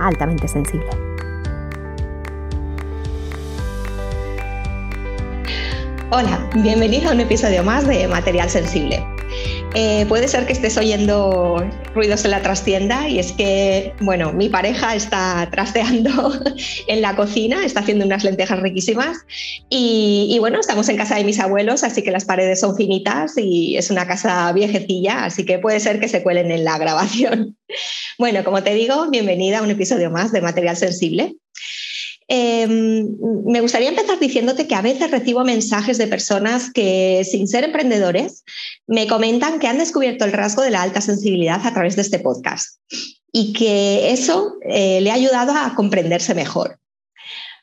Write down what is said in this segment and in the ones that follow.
altamente sensible. Hola, bienvenido a un episodio más de Material Sensible. Eh, puede ser que estés oyendo ruidos en la trastienda y es que, bueno, mi pareja está trasteando en la cocina, está haciendo unas lentejas riquísimas y, y, bueno, estamos en casa de mis abuelos, así que las paredes son finitas y es una casa viejecilla, así que puede ser que se cuelen en la grabación. Bueno, como te digo, bienvenida a un episodio más de Material Sensible. Eh, me gustaría empezar diciéndote que a veces recibo mensajes de personas que, sin ser emprendedores, me comentan que han descubierto el rasgo de la alta sensibilidad a través de este podcast y que eso eh, le ha ayudado a comprenderse mejor.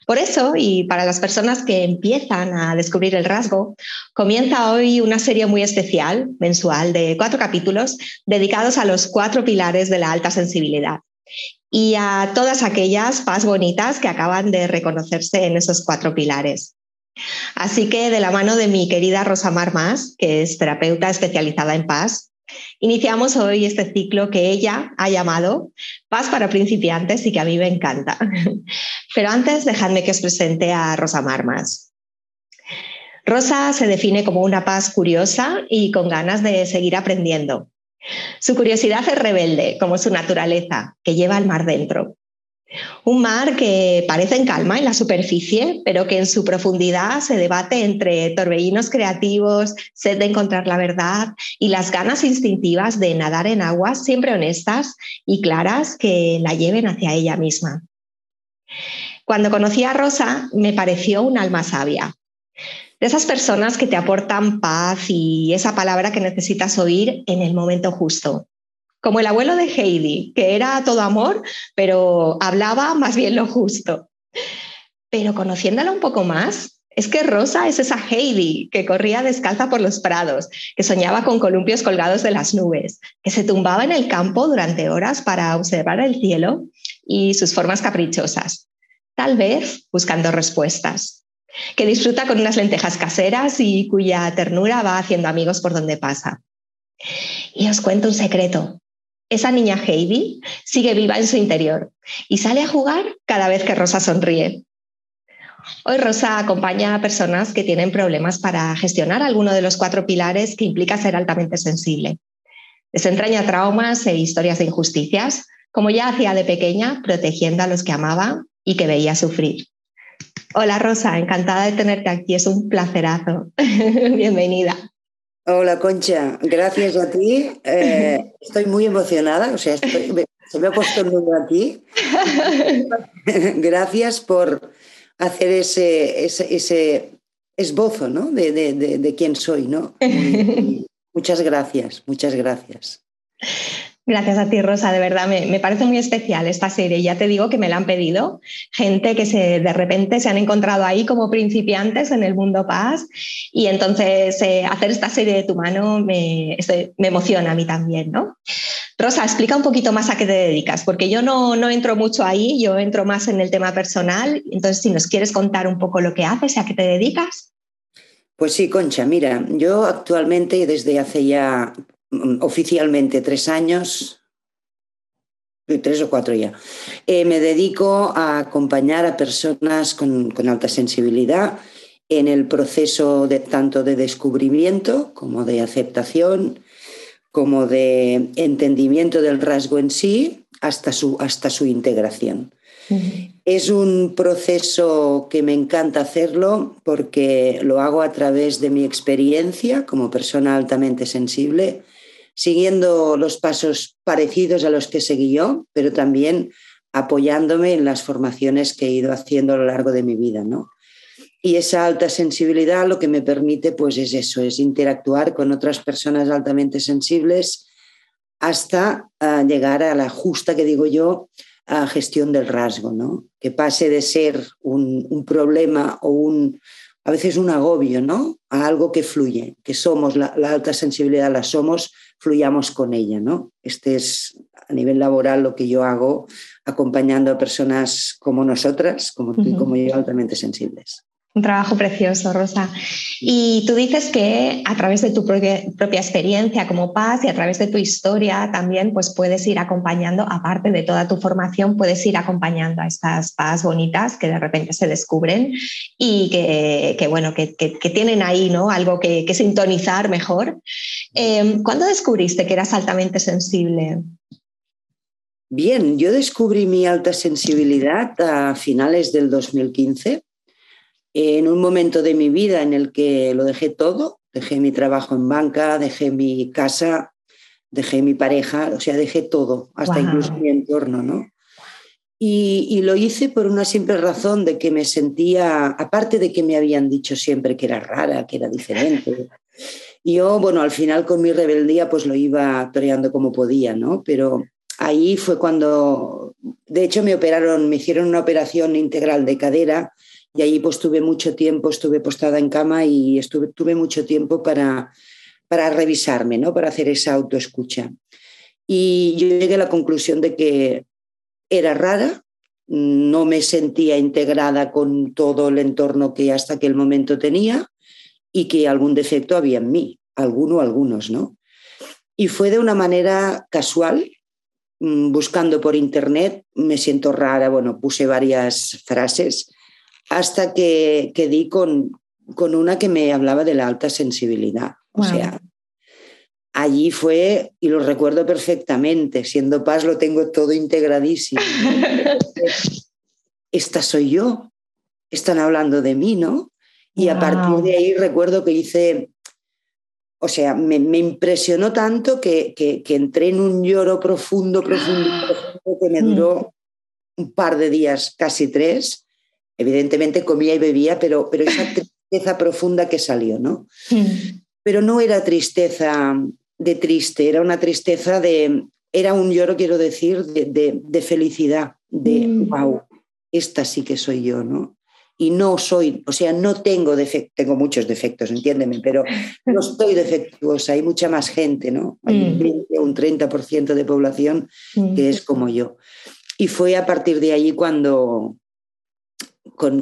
Por eso, y para las personas que empiezan a descubrir el rasgo, comienza hoy una serie muy especial, mensual, de cuatro capítulos dedicados a los cuatro pilares de la alta sensibilidad y a todas aquellas paz bonitas que acaban de reconocerse en esos cuatro pilares. Así que de la mano de mi querida Rosa Mar Más, que es terapeuta especializada en paz, iniciamos hoy este ciclo que ella ha llamado Paz para principiantes y que a mí me encanta. Pero antes, dejadme que os presente a Rosa Mar Más. Rosa se define como una paz curiosa y con ganas de seguir aprendiendo. Su curiosidad es rebelde, como su naturaleza, que lleva al mar dentro. Un mar que parece en calma en la superficie, pero que en su profundidad se debate entre torbellinos creativos, sed de encontrar la verdad y las ganas instintivas de nadar en aguas siempre honestas y claras que la lleven hacia ella misma. Cuando conocí a Rosa, me pareció un alma sabia, de esas personas que te aportan paz y esa palabra que necesitas oír en el momento justo. Como el abuelo de Heidi, que era todo amor, pero hablaba más bien lo justo. Pero conociéndola un poco más, es que Rosa es esa Heidi que corría descalza por los prados, que soñaba con columpios colgados de las nubes, que se tumbaba en el campo durante horas para observar el cielo y sus formas caprichosas, tal vez buscando respuestas que disfruta con unas lentejas caseras y cuya ternura va haciendo amigos por donde pasa. Y os cuento un secreto. Esa niña Heidi sigue viva en su interior y sale a jugar cada vez que Rosa sonríe. Hoy Rosa acompaña a personas que tienen problemas para gestionar alguno de los cuatro pilares que implica ser altamente sensible. Desentraña traumas e historias de injusticias, como ya hacía de pequeña, protegiendo a los que amaba y que veía sufrir. Hola Rosa, encantada de tenerte aquí, es un placerazo. Bienvenida. Hola Concha, gracias a ti. Eh, estoy muy emocionada, o sea, se me ha puesto el nudo aquí. gracias por hacer ese, ese, esbozo ¿no? de, de, quién soy. ¿no? muchas gracias, muchas gracias. Gracias a ti, Rosa, de verdad, me, parece muy especial esta serie. Ya te digo que me la han pedido gente que se, de repente se han encontrado ahí como principiantes en el mundo paz y entonces eh, hacer esta serie de tu mano me, me, emociona a mí también, ¿no? Rosa, explica un poquito más a qué te dedicas, porque yo no, no entro mucho ahí, yo entro más en el tema personal. Entonces, si nos quieres contar un poco lo que haces y a qué te dedicas. Pues sí, Concha, mira, yo actualmente desde hace ya oficialmente tres años, tres o cuatro ya. Eh, me dedico a acompañar a personas con, alta sensibilidad en el proceso de, tanto de descubrimiento como de aceptación, como de entendimiento del rasgo en sí, hasta su, hasta su integración. Es un proceso que me encanta hacerlo porque lo hago a través de mi experiencia como persona altamente sensible siguiendo los pasos parecidos a los que seguí yo, pero también apoyándome en las formaciones que he ido haciendo a lo largo de mi vida, ¿no? Y esa alta sensibilidad lo que me permite pues es eso, es interactuar con otras personas altamente sensibles hasta ah, llegar a la justa, que digo yo, a gestión del rasgo, ¿no? Que pase de ser un, problema o un, a veces un agobio, ¿no? A algo que fluye, que somos, la, alta sensibilidad la somos, fluyamos con ella, ¿no? Este es a nivel laboral lo que yo hago acompañando a personas como nosotras, como tú y como yo, altamente sensibles. Un trabajo precioso, Rosa. Y tú dices que a través de tu propia, experiencia como paz y a través de tu historia también pues puedes ir acompañando, aparte de toda tu formación, puedes ir acompañando a estas paz bonitas que de repente se descubren y que, bueno, que, tienen ahí ¿no? algo que, sintonizar mejor. Em, ¿Cuándo descubriste que eras altamente sensible? Bien, yo descubrí mi alta sensibilidad a finales del 2015 en un momento de mi vida en el que lo dejé todo, dejé mi trabajo en banca, dejé mi casa, dejé mi pareja, o sea, dejé todo, hasta incluso mi entorno, ¿no? Y, lo hice por una simple razón de que me sentía, aparte de que me habían dicho siempre que era rara, que era diferente, yo, bueno, al final con mi rebeldía pues lo iba toreando como podía, ¿no? Pero ahí fue cuando, de hecho me operaron, me hicieron una operación integral de cadera y ahí pues tuve mucho tiempo, estuve postada en cama y estuve, tuve mucho tiempo para, para revisarme, ¿no? para hacer esa autoescucha. Y yo llegué a la conclusión de que era rara, no me sentía integrada con todo el entorno que hasta aquel momento tenía y que algún defecto había en mí, alguno algunos, ¿no? Y fue de una manera casual, mm, buscando por internet, me siento rara, bueno, puse varias frases hasta que, que di con, con, una que me hablaba de la alta sensibilidad. O sea, allí fue, y lo recuerdo perfectamente, siendo paz lo tengo todo integradísimo. Esta soy yo, están hablando de mí, ¿no? Y a partir de ahí recuerdo que hice, o sea, me, me impresionó tanto que, que, que, entré en un lloro profundo, profundo, profundo, que me mm. duró un par de días, casi tres, Evidentemente comía y bebía, pero, pero esa tristeza profunda que salió, ¿no? Pero no era tristeza de triste, era una tristeza de, era un lloro, quiero decir, de, felicidad, de, wow, mm. esta sí que soy yo, ¿no? Y no soy, o sea, no tengo defectos, tengo muchos defectos, entiéndeme, pero no estoy defectuosa, hay mucha más gente, ¿no? Hay un, 20, mm. un 30% de población mm. que es como yo. Y fue a partir de ahí cuando,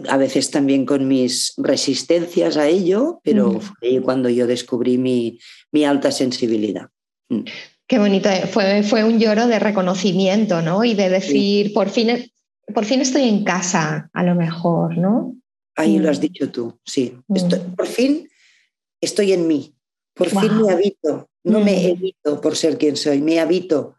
a veces también con mis resistencias a ello, pero mm. fue cuando yo descubrí mi, alta sensibilidad. Mm. Qué bonito, eh. fue, fue un lloro de reconocimiento, ¿no? Y de decir, por, fin, por fin estoy en casa, a lo mejor, ¿no? Ahí lo has mm. dicho tú, sí. por fin estoy en mí, por fin me habito, no me evito por ser quien soy, me habito.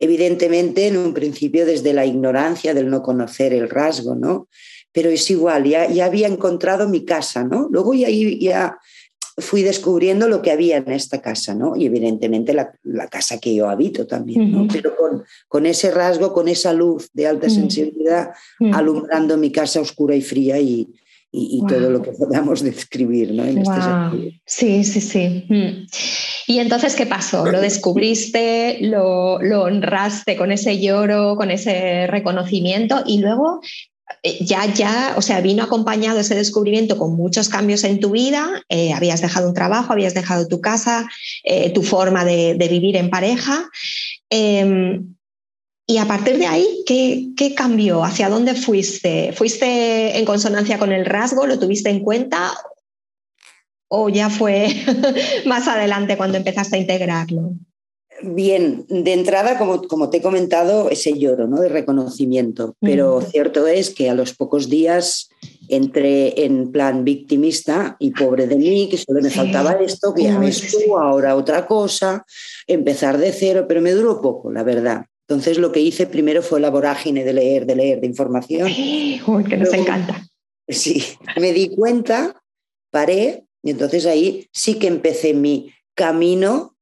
Evidentemente, en un principio desde la ignorancia del no conocer el rasgo, ¿no? Pero es igual, ya, ya había encontrado mi casa, ¿no? Luego ya, ya fui descubriendo lo que había en esta casa, ¿no? Y evidentemente la, casa que yo habito también, ¿no? Pero con, con, ese rasgo, con esa luz de alta sensibilidad, alumbrando mi casa oscura y fría y, y, todo lo que podamos describir, ¿no? En este Sí, sí, sí. Mm. Y entonces, ¿qué pasó? Lo descubriste, lo, lo honraste con ese lloro, con ese reconocimiento y luego ya, ya, o sea, vino acompañado ese descubrimiento con muchos cambios en tu vida, eh, habías dejado un trabajo, habías dejado tu casa, eh, tu forma de, vivir en pareja. Em, y a partir de ahí, ¿qué, ¿qué, cambió? ¿Hacia dónde fuiste? ¿Fuiste en consonancia con el rasgo? ¿Lo tuviste en cuenta? ¿O ya fue más adelante cuando empezaste a integrarlo? Bien, de entrada, como, como, te he comentado, ese lloro ¿no? de reconocimiento, pero cierto es que a los pocos días entré en plan victimista y pobre de mí, que solo me faltaba esto, que ya ves tú, ahora otra cosa, empezar de cero, pero me duró poco, la verdad. Entonces lo que hice primero fue la vorágine de leer, de leer, de información. Uy, que nos encanta. Sí, me di cuenta, paré y entonces ahí sí que empecé mi camino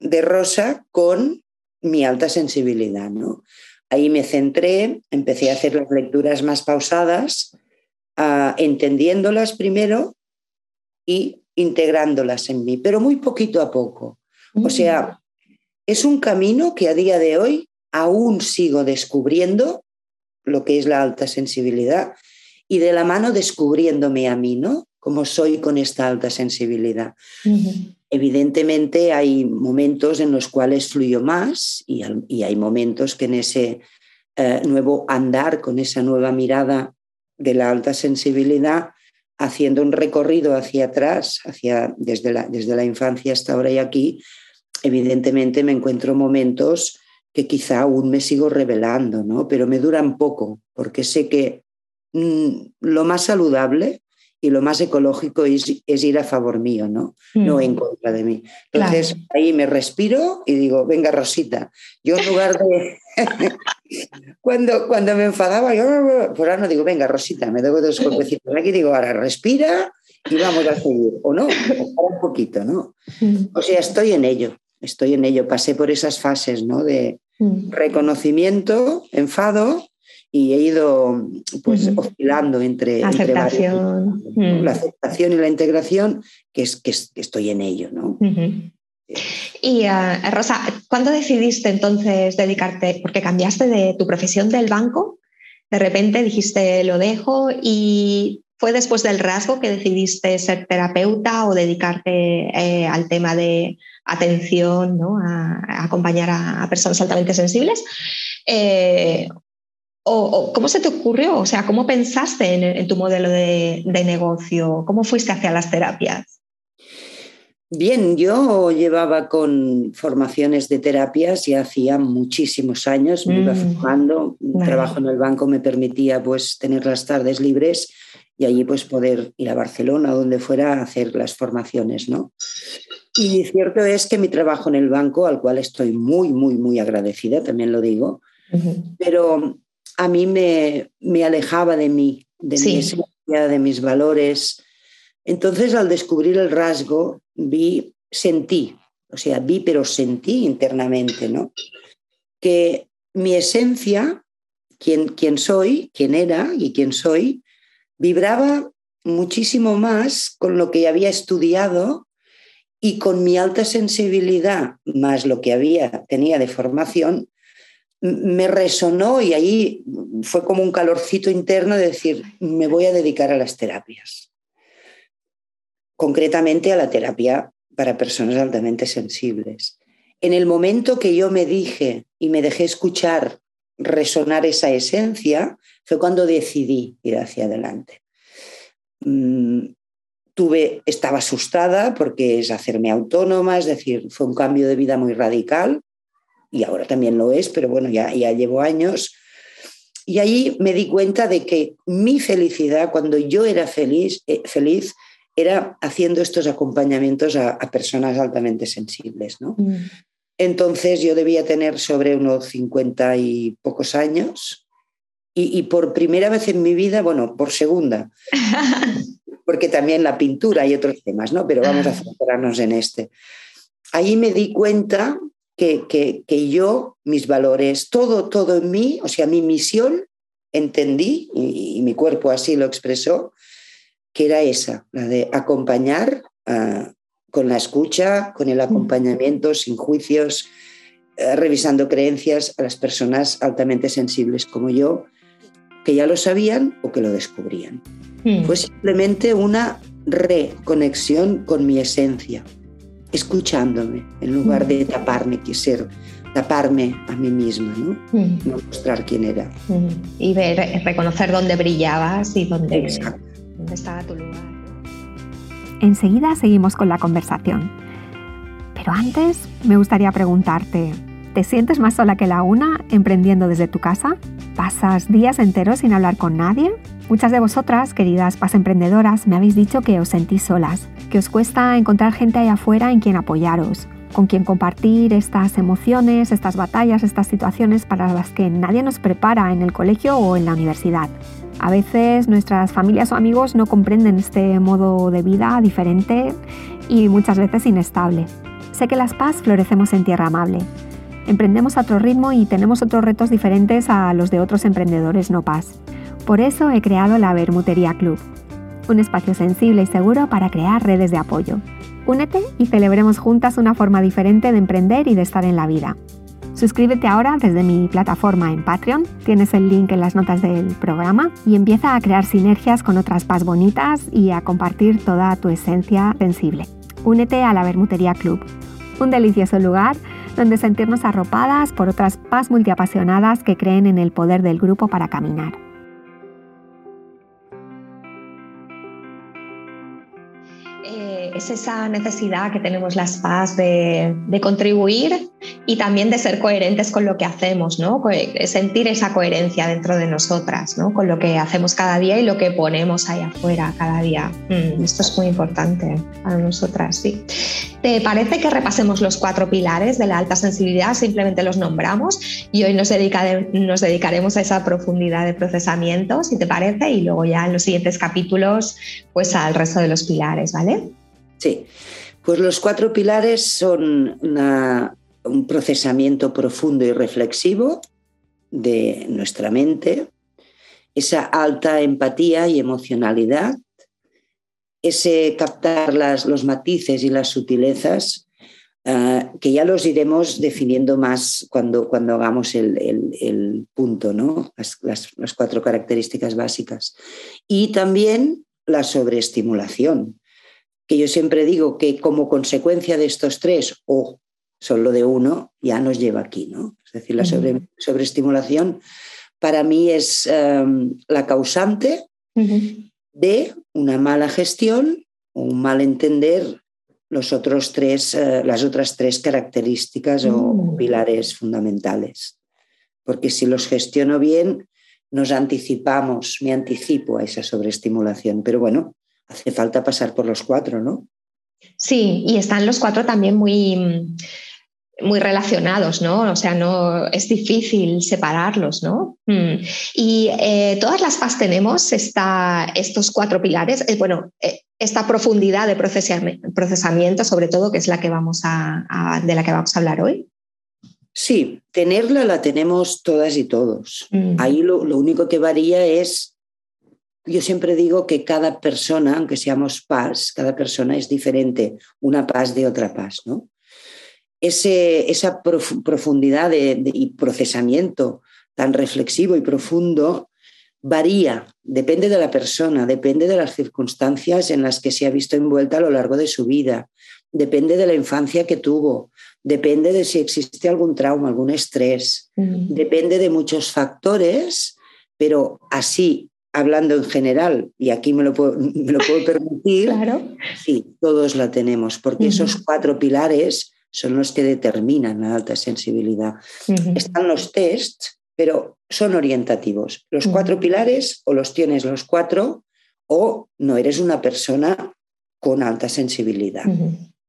de rosa con mi alta sensibilidad. ¿no? Ahí me centré, empecé a hacer las lecturas más pausadas, entendiéndolas primero y integrándolas en mí, pero muy poquito a poco. O sea, es un camino que a día de hoy aún sigo descubriendo lo que es la alta sensibilidad y de la mano descubriéndome a mí, ¿no? Como soy con esta alta sensibilidad. Evidentemente hay momentos en los cuales fluyo más y, hay momentos que en ese eh, nuevo andar, con esa nueva mirada de la alta sensibilidad, haciendo un recorrido hacia atrás, hacia, desde, la, desde la infancia hasta ahora y aquí, evidentemente me encuentro momentos que quizá aún me sigo revelando, ¿no? pero me duran poco, porque sé que mm, lo más saludable y lo más ecológico es, ir a favor mío, ¿no? No en mm. contra de mí. Entonces ahí me respiro y digo, venga Rosita, yo en lugar de... cuando, cuando me enfadaba, yo por ahora no digo, venga Rosita, me doy dos golpecitos aquí, digo, ahora respira y vamos a seguir, o no, o un poquito, ¿no? Mm. O sea, estoy en ello, estoy en ello, pasé por esas fases, ¿no? De mm. reconocimiento, enfado, y he ido pues oscilando entre, aceptación. la aceptación y la integración, que es que, estoy en ello, ¿no? Y uh, Rosa, ¿cuándo decidiste entonces dedicarte? Porque cambiaste de tu profesión del banco, de repente dijiste lo dejo y fue después del rasgo que decidiste ser terapeuta o dedicarte eh, al tema de atención, ¿no? a, acompañar a, personas altamente sensibles. Eh, o, ¿Cómo se te ocurrió? O sea, ¿cómo pensaste en, tu modelo de, negocio? ¿Cómo fuiste hacia las terapias? Bien, yo llevaba con formaciones de terapias y hacía muchísimos años, me iba mm. formando, un trabajo en el banco me permitía pues tener las tardes libres y allí pues poder ir a Barcelona o donde fuera a hacer las formaciones, ¿no? Y cierto es que mi trabajo en el banco, al cual estoy muy, muy, muy agradecida, también lo digo, pero a mí me, me alejaba de mí, de mi esencia, de mis valores. Entonces, al descubrir el rasgo, vi, sentí, o sea, vi, pero sentí internamente, ¿no? Que mi esencia, quien, quien soy, quién era y quién soy, vibraba muchísimo más con lo que había estudiado y con mi alta sensibilidad, más lo que había, tenía de formación, me resonó y ahí fue como un calorcito interno de decir, me voy a dedicar a las terapias. Concretamente a la terapia para personas altamente sensibles. En el momento que yo me dije y me dejé escuchar resonar esa esencia, fue cuando decidí ir hacia adelante. Mm, tuve, estaba asustada porque es hacerme autónoma, es decir, fue un cambio de vida muy radical y ahora también lo es, pero bueno, ya, ya llevo años. Y ahí me di cuenta de que mi felicidad, cuando yo era feliz, eh, feliz era haciendo estos acompañamientos a, personas altamente sensibles. ¿no? Mm. Entonces yo debía tener sobre unos 50 y pocos años y, y, por primera vez en mi vida, bueno, por segunda, porque también la pintura y otros temas, ¿no? Pero vamos a centrarnos en este. Ahí me di cuenta que, yo, mis valores, todo, todo en mí, o sea, mi misión, entendí, y, mi cuerpo así lo expresó, que era esa, la de acompañar ah, con la escucha, con el acompañamiento, sin juicios, eh, revisando creencias a las personas altamente sensibles como yo, que ya lo sabían o que lo descubrían. Hmm. Fue simplemente una reconexión con mi esencia, escuchándome, en lugar de taparme, quisiera taparme a mí misma, ¿no? no mostrar quién era. Y ver, reconocer dónde brillabas y dónde, dónde estaba tu lugar. Enseguida seguimos con la conversación. Pero antes me gustaría preguntarte, ¿te sientes más sola que la una emprendiendo desde tu casa? ¿Pasas días enteros sin hablar con nadie? Muchas de vosotras, queridas pas emprendedoras, me habéis dicho que os sentís solas, que os cuesta encontrar gente ahí afuera en quien apoyaros, con quien compartir estas emociones, estas batallas, estas situaciones para las que nadie nos prepara en el colegio o en la universidad. A veces nuestras familias o amigos no comprenden este modo de vida diferente y muchas veces inestable. Sé que las PAS florecemos en tierra amable. Emprendemos a otro ritmo y tenemos otros retos diferentes a los de otros emprendedores no PAS. Por eso he creado la Bermutería Club, un espacio sensible y seguro para crear redes de apoyo. Únete y celebremos juntas una forma diferente de emprender y de estar en la vida. Suscríbete ahora desde mi plataforma en Patreon, tienes el link en las notas del programa y empieza a crear sinergias con otras paz bonitas y a compartir toda tu esencia sensible. Únete a la Bermutería Club, un delicioso lugar donde sentirnos arropadas por otras paz multiapasionadas que creen en el poder del grupo para caminar. Es esa necesidad que tenemos las PAS de, contribuir y también de ser coherentes con lo que hacemos, ¿no? sentir esa coherencia dentro de nosotras, ¿no? con lo que hacemos cada día y lo que ponemos ahí afuera cada día. Mm, esto es muy importante para nosotras, sí. ¿Te parece que repasemos los cuatro pilares de la alta sensibilidad? Simplemente los nombramos y hoy nos, nos dedicaremos a esa profundidad de procesamiento, si te parece, y luego ya en los siguientes capítulos, pues al resto de los pilares, ¿vale? Sí, pues los cuatro pilares son un procesamiento profundo y reflexivo de nuestra mente, esa alta empatía y emocionalidad, ese captar las, los matices y las sutilezas, ah, que ya los iremos definiendo más cuando, cuando hagamos el, punto, ¿no? las, las cuatro características básicas. Y también la sobreestimulación que yo siempre digo que como consecuencia de estos tres o solo de uno, ya nos lleva aquí, ¿no? Es decir, la sobreestimulación para mí es em, la causante de una mala gestión o un mal entender los otros tres, eh, las otras tres características o mm. pilares fundamentales. Porque si los gestiono bien, nos anticipamos, me anticipo a esa sobreestimulación. Pero bueno, hace falta pasar por los cuatro, ¿no? Sí, y están los cuatro también muy, muy relacionados, ¿no? O sea, no es difícil separarlos, ¿no? Mm. Y eh, todas las PAS tenemos estos cuatro pilares, eh, bueno, eh, esta profundidad de procesamiento, sobre todo, que es la que vamos a, de la que vamos a hablar hoy. Sí, tenerla la tenemos todas y todos. Mm. Ahí lo, lo, único que varía es yo siempre digo que cada persona, aunque seamos paz, cada persona es diferente, una paz de otra paz, ¿no? Ese, esa profundidad y procesamiento tan reflexivo y profundo varía, depende de la persona, depende de las circunstancias en las que se ha visto envuelta a lo largo de su vida, depende de la infancia que tuvo, depende de si existe algún trauma, algún estrés, depende de muchos factores, pero así hablando en general, y aquí me lo puedo, me lo puedo permitir, sí, todos la tenemos, porque esos cuatro pilares son los que determinan la alta sensibilidad. Están los tests, pero son orientativos. Los cuatro pilares o los tienes los cuatro o no eres una persona con alta sensibilidad.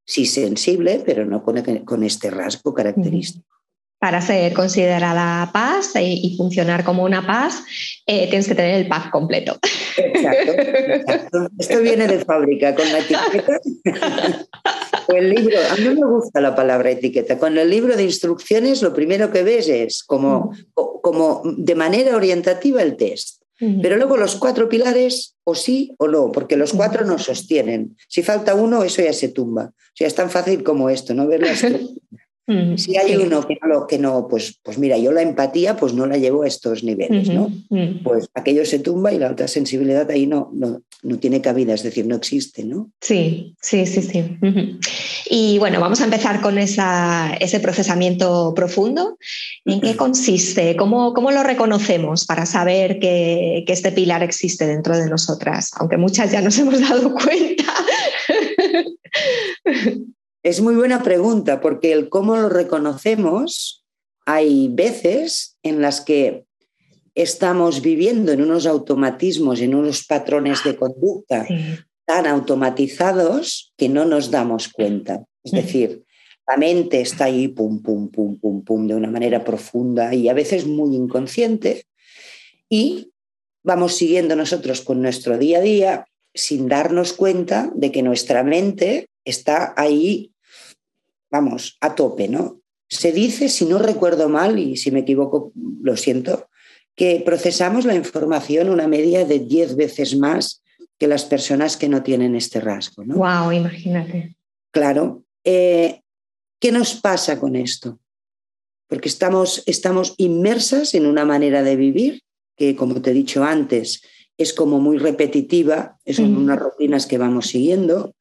Sí sensible, pero no con, con este rasgo característico para ser considerada paz y, funcionar como una paz, eh, tienes que tener el pack completo. Exacto, Esto viene de fábrica, con la etiqueta. el libro, a mí me gusta la palabra etiqueta. Con el libro de instrucciones, lo primero que ves es como, como de manera orientativa el test. Pero luego los cuatro pilares, o sí o no, porque los cuatro nos sostienen. Si falta uno, eso ya se tumba. O sea, es tan fácil como esto, ¿no? Ver si hay uno que no, que no, pues, pues mira, yo la empatía pues no la llevo a estos niveles, ¿no? Pues aquello se tumba y la alta sensibilidad ahí no, no, no, tiene cabida, es decir, no existe, ¿no? Sí, sí, sí, sí. Y bueno, vamos a empezar con esa, ese procesamiento profundo. ¿En qué consiste? ¿Cómo, cómo lo reconocemos para saber que, que este pilar existe dentro de nosotras? Aunque muchas ya nos hemos dado cuenta. Es muy buena pregunta porque el cómo lo reconocemos, hay veces en las que estamos viviendo en unos automatismos, en unos patrones de conducta tan automatizados que no nos damos cuenta. Es decir, la mente está ahí, pum, pum, pum, pum, pum, de una manera profunda y a veces muy inconsciente. Y vamos siguiendo nosotros con nuestro día a día sin darnos cuenta de que nuestra mente está ahí, vamos, a tope, ¿no? Se dice, si no recuerdo mal, y si me equivoco, lo siento, que procesamos la información una media de 10 veces más que las personas que no tienen este rasgo. ¿no? Wow, imagínate. Claro. Eh, ¿Qué nos pasa con esto? Porque estamos, estamos inmersas en una manera de vivir que, como te he dicho antes, es como muy repetitiva, son unas rutinas que vamos siguiendo,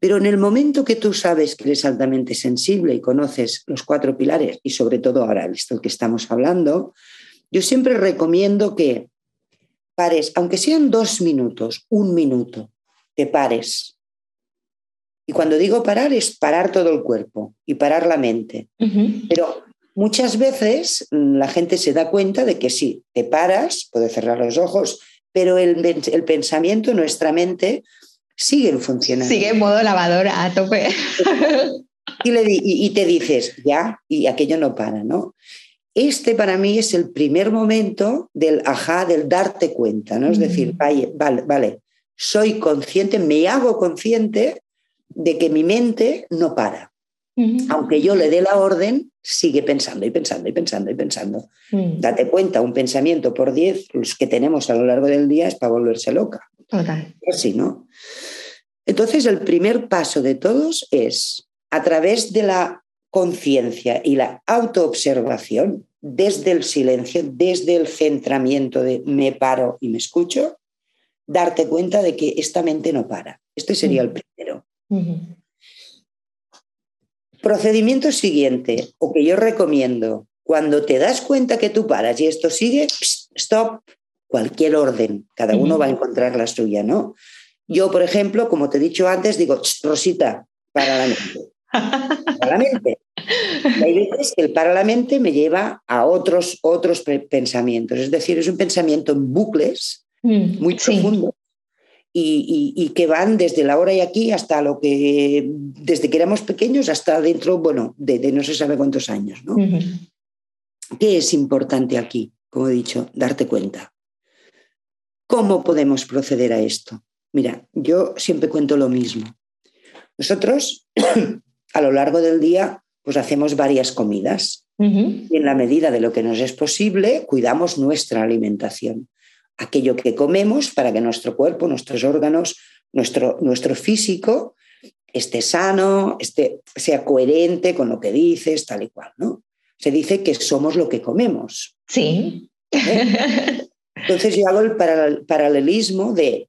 pero en el momento que tú sabes que eres altamente sensible y conoces los cuatro pilares, y sobre todo ahora, visto que estamos hablando, yo siempre recomiendo que pares, aunque sean dos minutos, un minuto, te pares. Y cuando digo parar es parar todo el cuerpo y parar la mente. Pero muchas veces la gente se da cuenta de que sí, te paras, puedes cerrar los ojos, pero el, el pensamiento, nuestra mente, siguen funcionando. Sigue en modo lavadora a tope. Y, le, y, te dices, ya, y aquello no para, ¿no? Este para mí es el primer momento del ajá, del darte cuenta, ¿no? Es decir, vale, vale, vale, soy consciente, me hago consciente de que mi mente no para. Aunque yo le dé la orden, sigue pensando y pensando y pensando y pensando. Date cuenta, un pensamiento por diez, los que tenemos a lo largo del día es para volverse loca. Total. Así, ¿no? Entonces, el primer paso de todos es, a través de la conciencia y la autoobservación, desde el silencio, desde el centramiento de me paro y me escucho, darte cuenta de que esta mente no para. Este sería el primero. Procedimiento siguiente, o que yo recomiendo, cuando te das cuenta que tú paras y esto sigue, stop, cualquier orden, cada uno va a encontrar la suya, ¿no? Yo, por ejemplo, como te he dicho antes, digo, Rosita, para la mente. Para la mente. hay veces que el para la mente me lleva a otros, otros pensamientos. Es decir, es un pensamiento en bucles mm, muy profundo y, que van desde la hora y aquí hasta lo que, desde que éramos pequeños hasta dentro, bueno, de, no se sabe cuántos años. ¿no? ¿Qué es importante aquí? Como he dicho, darte cuenta. ¿Cómo podemos proceder a esto? Mira, yo siempre cuento lo mismo. Nosotros, a lo largo del día, pues hacemos varias comidas y en la medida de lo que nos es posible, cuidamos nuestra alimentación. Aquello que comemos para que nuestro cuerpo, nuestros órganos, nuestro, nuestro físico esté sano, esté, sea coherente con lo que dices, tal y cual, ¿no? Se dice que somos lo que comemos. Sí. ¿Eh? Entonces yo hago el paralelismo de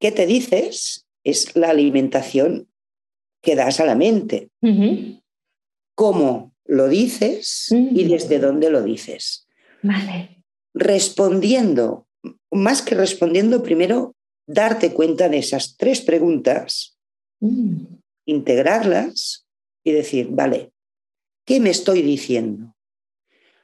¿Qué te dices? Es la alimentación que das a la mente. ¿Cómo lo dices y desde dónde lo dices? Vale. Respondiendo, más que respondiendo, primero darte cuenta de esas tres preguntas, mm. integrarlas y decir, vale, ¿qué me estoy diciendo?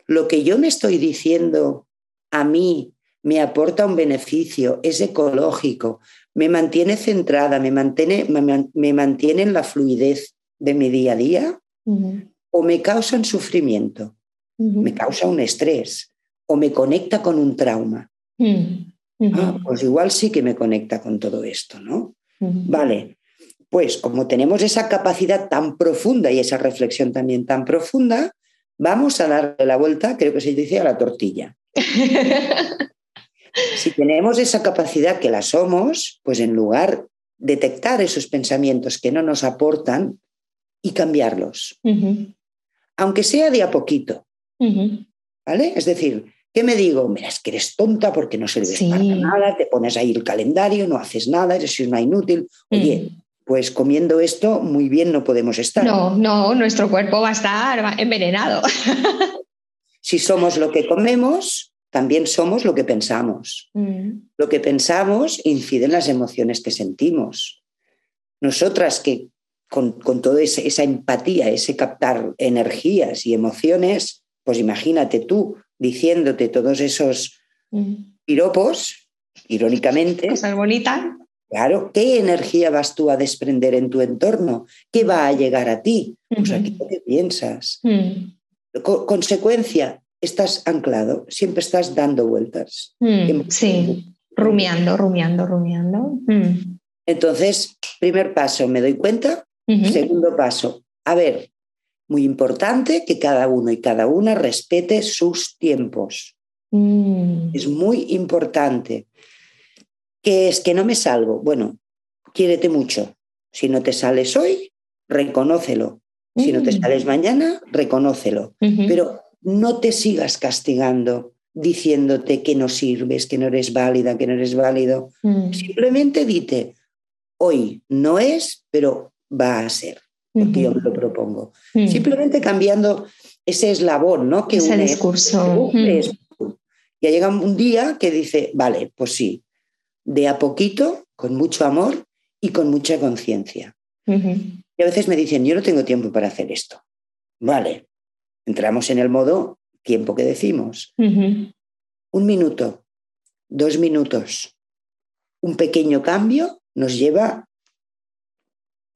Lo que yo me estoy diciendo a mí me aporta un beneficio, es ecológico, me mantiene centrada, me mantiene, me, mantiene en la fluidez de mi día a día o me causan sufrimiento, me causa un estrés o me conecta con un trauma. Ah, pues igual sí que me conecta con todo esto, ¿no? Vale, pues como tenemos esa capacidad tan profunda y esa reflexión también tan profunda, vamos a darle la vuelta, creo que se dice, a la tortilla. Si tenemos esa capacidad que la somos, pues en lugar de detectar esos pensamientos que no nos aportan y cambiarlos, aunque sea de a poquito. ¿Vale? Es decir, ¿qué me digo? Mira, es que eres tonta porque no sirves para nada, te pones ahí el calendario, no haces nada, eres una inútil. Oye, mm. pues comiendo esto muy bien no podemos estar. No, no, nuestro cuerpo va a estar envenenado. si somos lo que comemos, también somos lo que pensamos. Mm. Lo que pensamos incide en las emociones que sentimos. Nosotras que con, toda esa empatía, ese captar energías y emociones, pues imagínate tú diciéndote todos esos mm. piropos, irónicamente. Cosas bonitas. Claro, ¿qué energía vas tú a desprender en tu entorno? ¿Qué va a llegar a ti? Pues aquí ¿qué piensas? Mm. consecuencia, estás anclado, siempre estás dando vueltas. Mm, sí, rumiando, rumiando, rumiando. Mm. Entonces, primer paso, me doy cuenta. Segundo paso, a ver, muy importante que cada uno y cada una respete sus tiempos. Mm. Es muy importante. Que es que no me salgo. Bueno, quiérete mucho. Si no te sales hoy, reconócelo. Si no te sales mañana, reconócelo. Pero no te sigas castigando diciéndote que no sirves, que no eres válida, que no eres válido. Mm. Simplemente dite, hoy no es, pero va a ser, porque yo me lo propongo. Mm. Simplemente cambiando ese eslabón, ¿no? Que Ese une discurso. Mm. es- Ya llega un día que dice, vale, pues sí, de a poquito, con mucho amor y con mucha conciencia. Y a veces me dicen, yo no tengo tiempo para hacer esto. Vale, entramos en el modo tiempo que decimos. Un minuto, dos minutos, un pequeño cambio nos lleva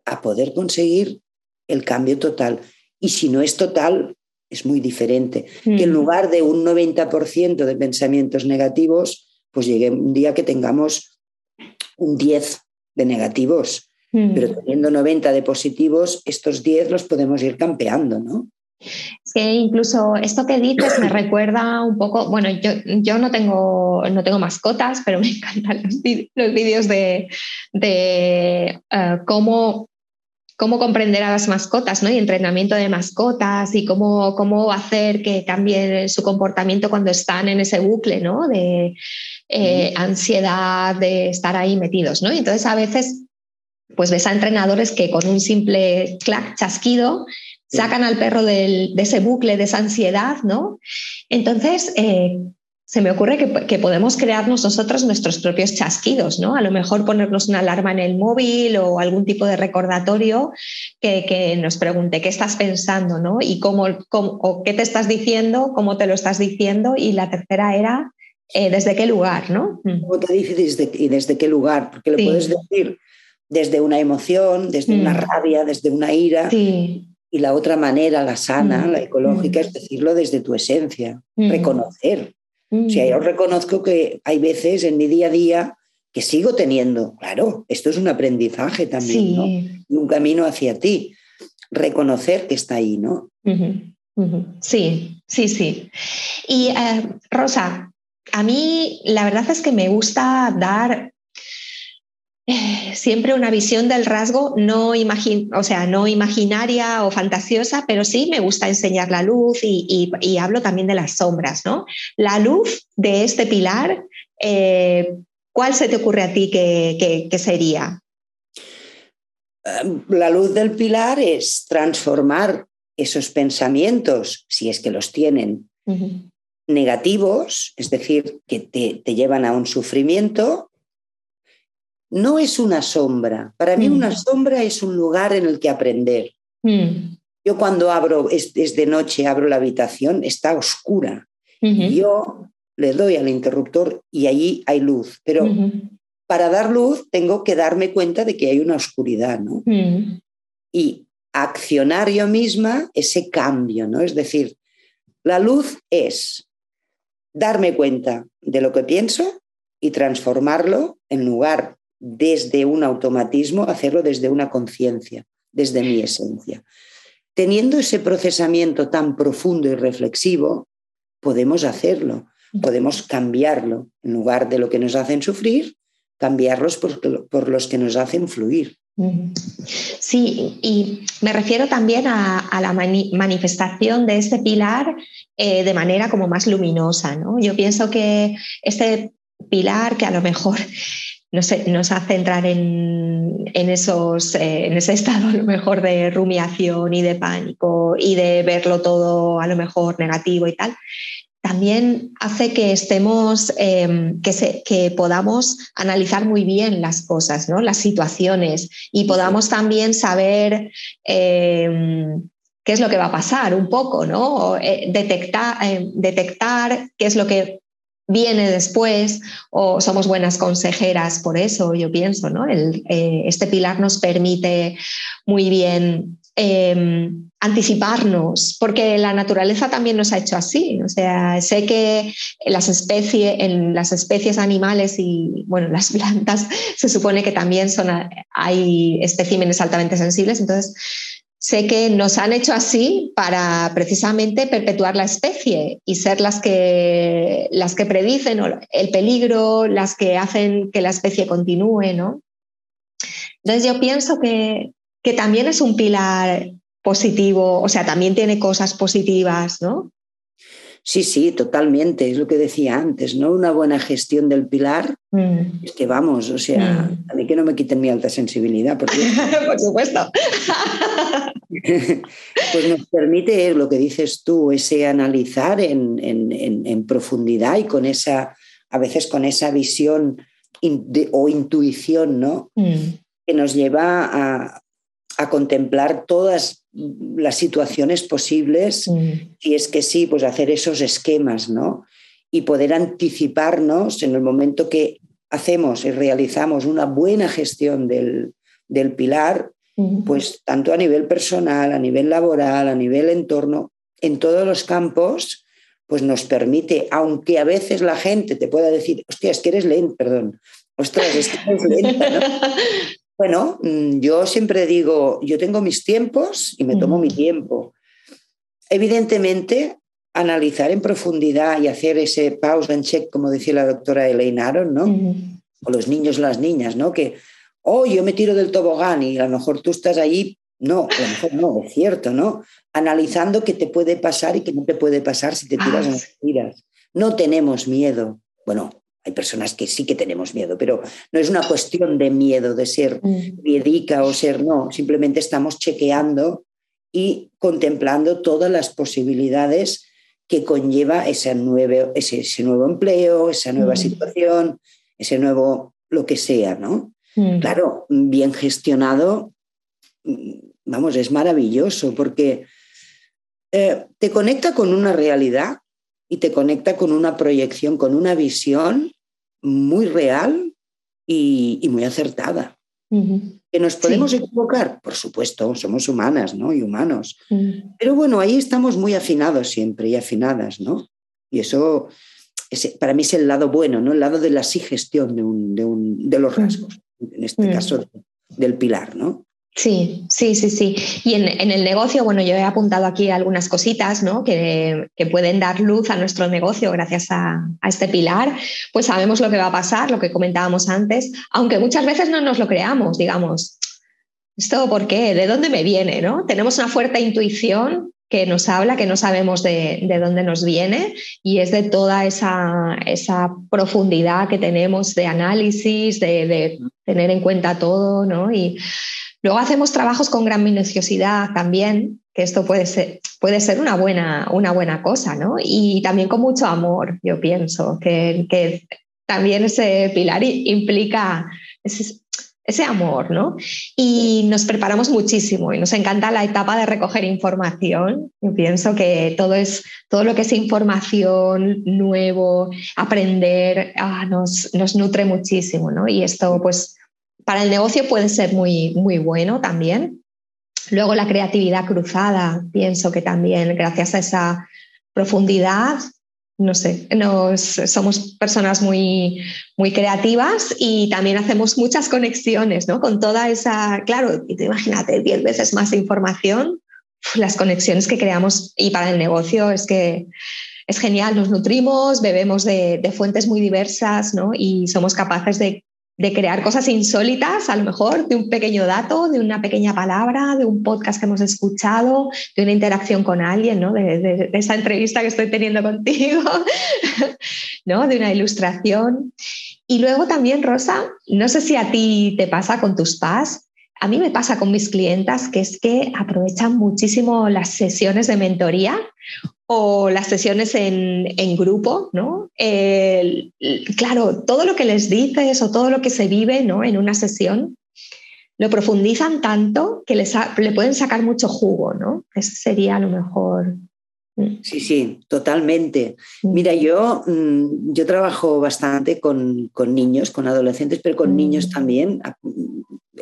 a poder conseguir el cambio total. Y si no es total, es muy diferente. Que en lugar de un 90% de pensamientos negativos, pues llegue un día que tengamos un 10 de negativos. Pero teniendo 90 de positivos, estos 10 los podemos ir campeando, ¿no? Es que incluso esto que dices me recuerda un poco, bueno, yo, yo no, tengo, no tengo mascotas, pero me encantan los, vídeos de, de eh, cómo, cómo comprender a las mascotas, ¿no? Y entrenamiento de mascotas y cómo, cómo hacer que cambien su comportamiento cuando están en ese bucle, ¿no? De eh, ansiedad, de estar ahí metidos, ¿no? Y entonces a veces pues ves a entrenadores que con un simple clac, chasquido, sacan al perro del- de ese bucle, de esa ansiedad, ¿no? Entonces, eh, se me ocurre que, que podemos crearnos nosotros nuestros propios chasquidos, ¿no? A lo mejor ponernos una alarma en el móvil o algún tipo de recordatorio que, que nos pregunte qué estás pensando, ¿no? Y cómo, cómo- o qué te estás diciendo, cómo te lo estás diciendo. Y la tercera era eh, desde qué lugar, ¿no? Mm. ¿Cómo te dice desde, y desde qué lugar? Porque lo Sí. puedes decir desde una emoción, desde una Mm. rabia, desde una ira. Sí. Y la otra manera, la sana, Mm. la ecológica, Mm. es decirlo desde tu esencia, Mm. reconocer. O sea, yo reconozco que hay veces en mi día a día que sigo teniendo. Claro, esto es un aprendizaje también, ¿no? Y un camino hacia ti. Reconocer que está ahí, ¿no? Sí, sí, sí. Y eh, Rosa, a mí la verdad es que me gusta dar siempre una visión del rasgo no, imagin o sea, no imaginaria o fantasiosa, pero sí me gusta enseñar la luz y, y- y hablo también de las sombras, ¿no? La luz de este pilar, eh, ¿cuál se te ocurre a ti que, que- que sería? Eh, La luz del pilar es transformar esos pensamientos, si es que los tienen, negativos, es decir, que te, te llevan a un sufrimiento, no es una sombra. Para mí Mm. una sombra es un lugar en el que aprender. mm, Yo cuando abro, es, es de noche, abro la habitación, está oscura. Yo le doy al interruptor y allí hay luz. Pero para dar luz tengo que darme cuenta de que hay una oscuridad, ¿no? mm. y accionar yo misma ese cambio, ¿no? Es decir, la luz es darme cuenta de lo que pienso y transformarlo en lugar desde un automatismo, hacerlo desde una conciencia, desde mi esencia. Teniendo ese procesamiento tan profundo y reflexivo, podemos hacerlo, podemos cambiarlo. En lugar de lo que nos hacen sufrir, cambiarlos por, por los que nos hacen fluir. Sí, y me refiero también a, la mani- manifestación de este pilar eh, de manera como más luminosa, ¿no? Yo pienso que este pilar que a lo mejor no sé, nos hace entrar en, en esos, eh, en ese estado a lo mejor de rumiación y de pánico y de verlo todo a lo mejor negativo y tal, también hace que estemos, eh, que, se, que, podamos analizar muy bien las cosas, ¿no? las situaciones y podamos también saber eh, qué es lo que va a pasar un poco, ¿no? Eh, detectar, eh, detectar qué es lo que viene después o somos buenas consejeras por eso, yo pienso, ¿no? Eh, este pilar nos permite muy bien eh, anticiparnos, porque la naturaleza también nos ha hecho así. O sea, sé que las especies, en las especies animales y bueno, las plantas se supone que también son, hay especímenes altamente sensibles, entonces sé que nos han hecho así para precisamente perpetuar la especie y ser las que, las que predicen el peligro, las que hacen que la especie continúe, ¿no? Entonces yo pienso que, que también es un pilar positivo, o sea, también tiene cosas positivas, ¿no? Sí, sí, totalmente, es lo que decía antes, ¿no? Una buena gestión del pilar, mm. es que vamos, o sea, mm. a mí que no me quiten mi alta sensibilidad, porque... por supuesto. pues nos permite lo que dices tú, ese analizar en, en, profundidad y con esa, a veces con esa visión o intuición, ¿no? Mm. Que nos lleva a, a contemplar todas las situaciones posibles mm. y es que sí, pues hacer esos esquemas, ¿no? Y poder anticiparnos en el momento que hacemos y realizamos una buena gestión del, pilar, mm. pues tanto a nivel personal, a nivel laboral, a nivel entorno, en todos los campos, pues nos permite, aunque a veces la gente te pueda decir, hostia, es que eres lento, perdón, ostras, es que eres lenta, ¿no? Bueno, mm, yo siempre digo, yo tengo mis tiempos y me tomo mi tiempo. Evidentemente, analizar en profundidad y hacer ese pause and check, como decía la doctora Elaine Aron, ¿no? O los niños, las niñas, ¿no? Que, oh, yo me tiro del tobogán y a lo mejor tú estás ahí. No, a lo mejor no, es cierto, ¿no? Analizando qué te puede pasar y qué no te puede pasar si te tiras o no te tiras. No tenemos miedo. Bueno, hay personas que sí que tenemos miedo, pero no es una cuestión de miedo, de ser miedica mm. o ser no, simplemente estamos chequeando y contemplando todas las posibilidades que conlleva ese nuevo, ese, nuevo empleo, esa nueva mm. situación, ese nuevo lo que sea, ¿no? Mm. Claro, bien gestionado, vamos, es maravilloso porque eh, te conecta con una realidad y te conecta con una proyección, con una visión muy real y, muy acertada. ¿Que nos podemos equivocar? Por supuesto, somos humanas ¿no? y humanos. Pero bueno, ahí estamos muy afinados siempre y afinadas, ¿no? Y eso para mí es el lado bueno, ¿no? El lado de la sigestión de, de, los rasgos, en este caso del pilar, ¿no? Sí, sí, sí, sí. Y en, el negocio, bueno, yo he apuntado aquí algunas cositas ¿no? que, pueden dar luz a nuestro negocio gracias a, este pilar. Pues sabemos lo que va a pasar, lo que comentábamos antes, aunque muchas veces no nos lo creamos, digamos. ¿Esto por qué? ¿De dónde me viene? ¿no? Tenemos una fuerte intuición que nos habla, que no sabemos de, dónde nos viene y es de toda esa, esa profundidad que tenemos de análisis, de, de, tener en cuenta todo, ¿no? Y Luego hacemos trabajos con gran minuciosidad también, que esto puede ser, puede ser una, buena, una buena cosa, ¿no? Y también con mucho amor, yo pienso, que, que también ese pilar implica ese, amor, ¿no? Y nos preparamos muchísimo y nos encanta la etapa de recoger información. Yo pienso que todo, es, todo lo que es información nuevo, aprender, ah, nos, nos nutre muchísimo, ¿no? Y esto, pues, para el negocio puede ser muy, muy bueno también. Luego la creatividad cruzada, pienso que también gracias a esa profundidad, no sé, nos, somos personas muy, muy creativas y también hacemos muchas conexiones, ¿no? Con toda esa, claro, imagínate, diez veces más información, las conexiones que creamos y para el negocio es que es genial, nos nutrimos, bebemos de, de fuentes muy diversas, ¿no? Y somos capaces de de crear cosas insólitas, a lo mejor de un pequeño dato, de una pequeña palabra, de un podcast que hemos escuchado, de una interacción con alguien, ¿no? de, esa entrevista que estoy teniendo contigo, ¿no? de una ilustración. Y luego también, Rosa, no sé si a ti te pasa con tus PAS, a mí me pasa con mis clientas que es que aprovechan muchísimo las sesiones de mentoría o las sesiones en, grupo, ¿no? claro, todo lo que les dices o todo lo que se vive ¿no? en una sesión, lo profundizan tanto que les le pueden sacar mucho jugo, ¿no? Ese sería a lo mejor. Mm. Sí, sí, totalmente. Mm. Mira, yo, mm, yo trabajo bastante con, con niños, con adolescentes, pero con niños también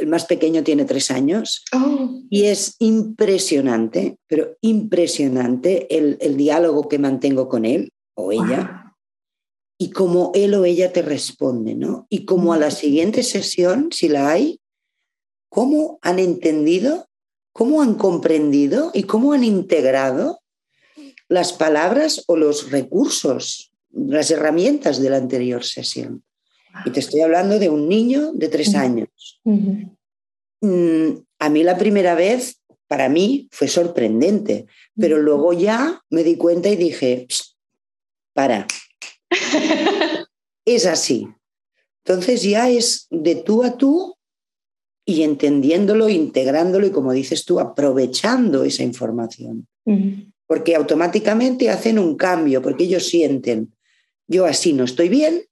el más pequeño tiene tres años, oh. y es impresionante, pero impresionante el, diálogo que mantengo con él o ella y cómo él o ella te responde, ¿no? Y cómo a la siguiente sesión, si la hay, cómo han entendido, cómo han comprendido y cómo han integrado las palabras o los recursos, las herramientas de la anterior sesión. Y te estoy hablando de un niño de tres años. Mm, a mí la primera vez, para mí, fue sorprendente, pero luego ya me di cuenta y dije, para, es así. Entonces ya es de tú a tú y entendiéndolo, integrándolo y, como dices tú, aprovechando esa información. Porque automáticamente hacen un cambio, porque ellos sienten, yo así no estoy bien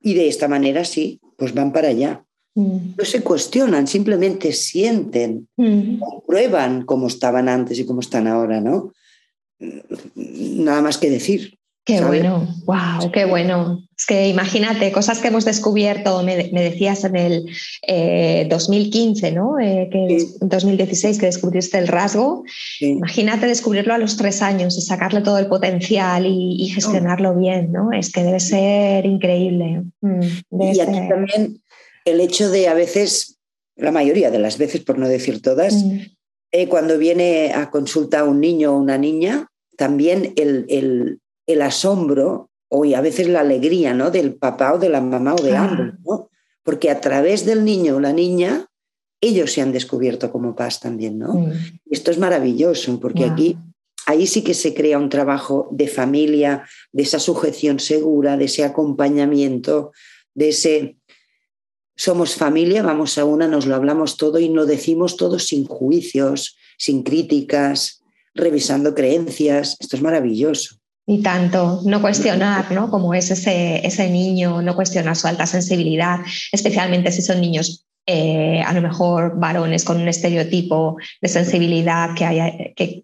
y de esta manera sí, pues van para allá. No se cuestionan, simplemente sienten, prueban cómo estaban antes y cómo están ahora, ¿no? Nada más que decir. Qué bueno, wow, qué bueno. Es que imagínate, cosas que hemos descubierto, me, decías en el 2015, eh, ¿no? Eh, que 2016 que descubriste el rasgo. Imagínate descubrirlo a los tres años y sacarle todo el potencial y, gestionarlo bien, ¿no? Es que debe ser increíble. Mm, y aquí también el hecho de a veces, la mayoría de las veces, por no decir todas, mm. eh, cuando viene a consulta un niño o una niña, también el el asombro o y a veces la alegría ¿no? del papá o de la mamá o de ambos, ¿no? porque a través del niño o la niña ellos se han descubierto como paz también, ¿no? Esto es maravilloso, porque aquí, ahí sí que se crea un trabajo de familia, de esa sujeción segura, de ese acompañamiento, de ese somos familia, vamos a una, nos lo hablamos todo y lo decimos todo sin juicios, sin críticas, revisando creencias. Esto es maravilloso. Y tanto, no cuestionar, ¿no? Como es ese, ese niño, no cuestionar su alta sensibilidad, especialmente si son niños eh, a lo mejor varones con un estereotipo de sensibilidad que hay, que,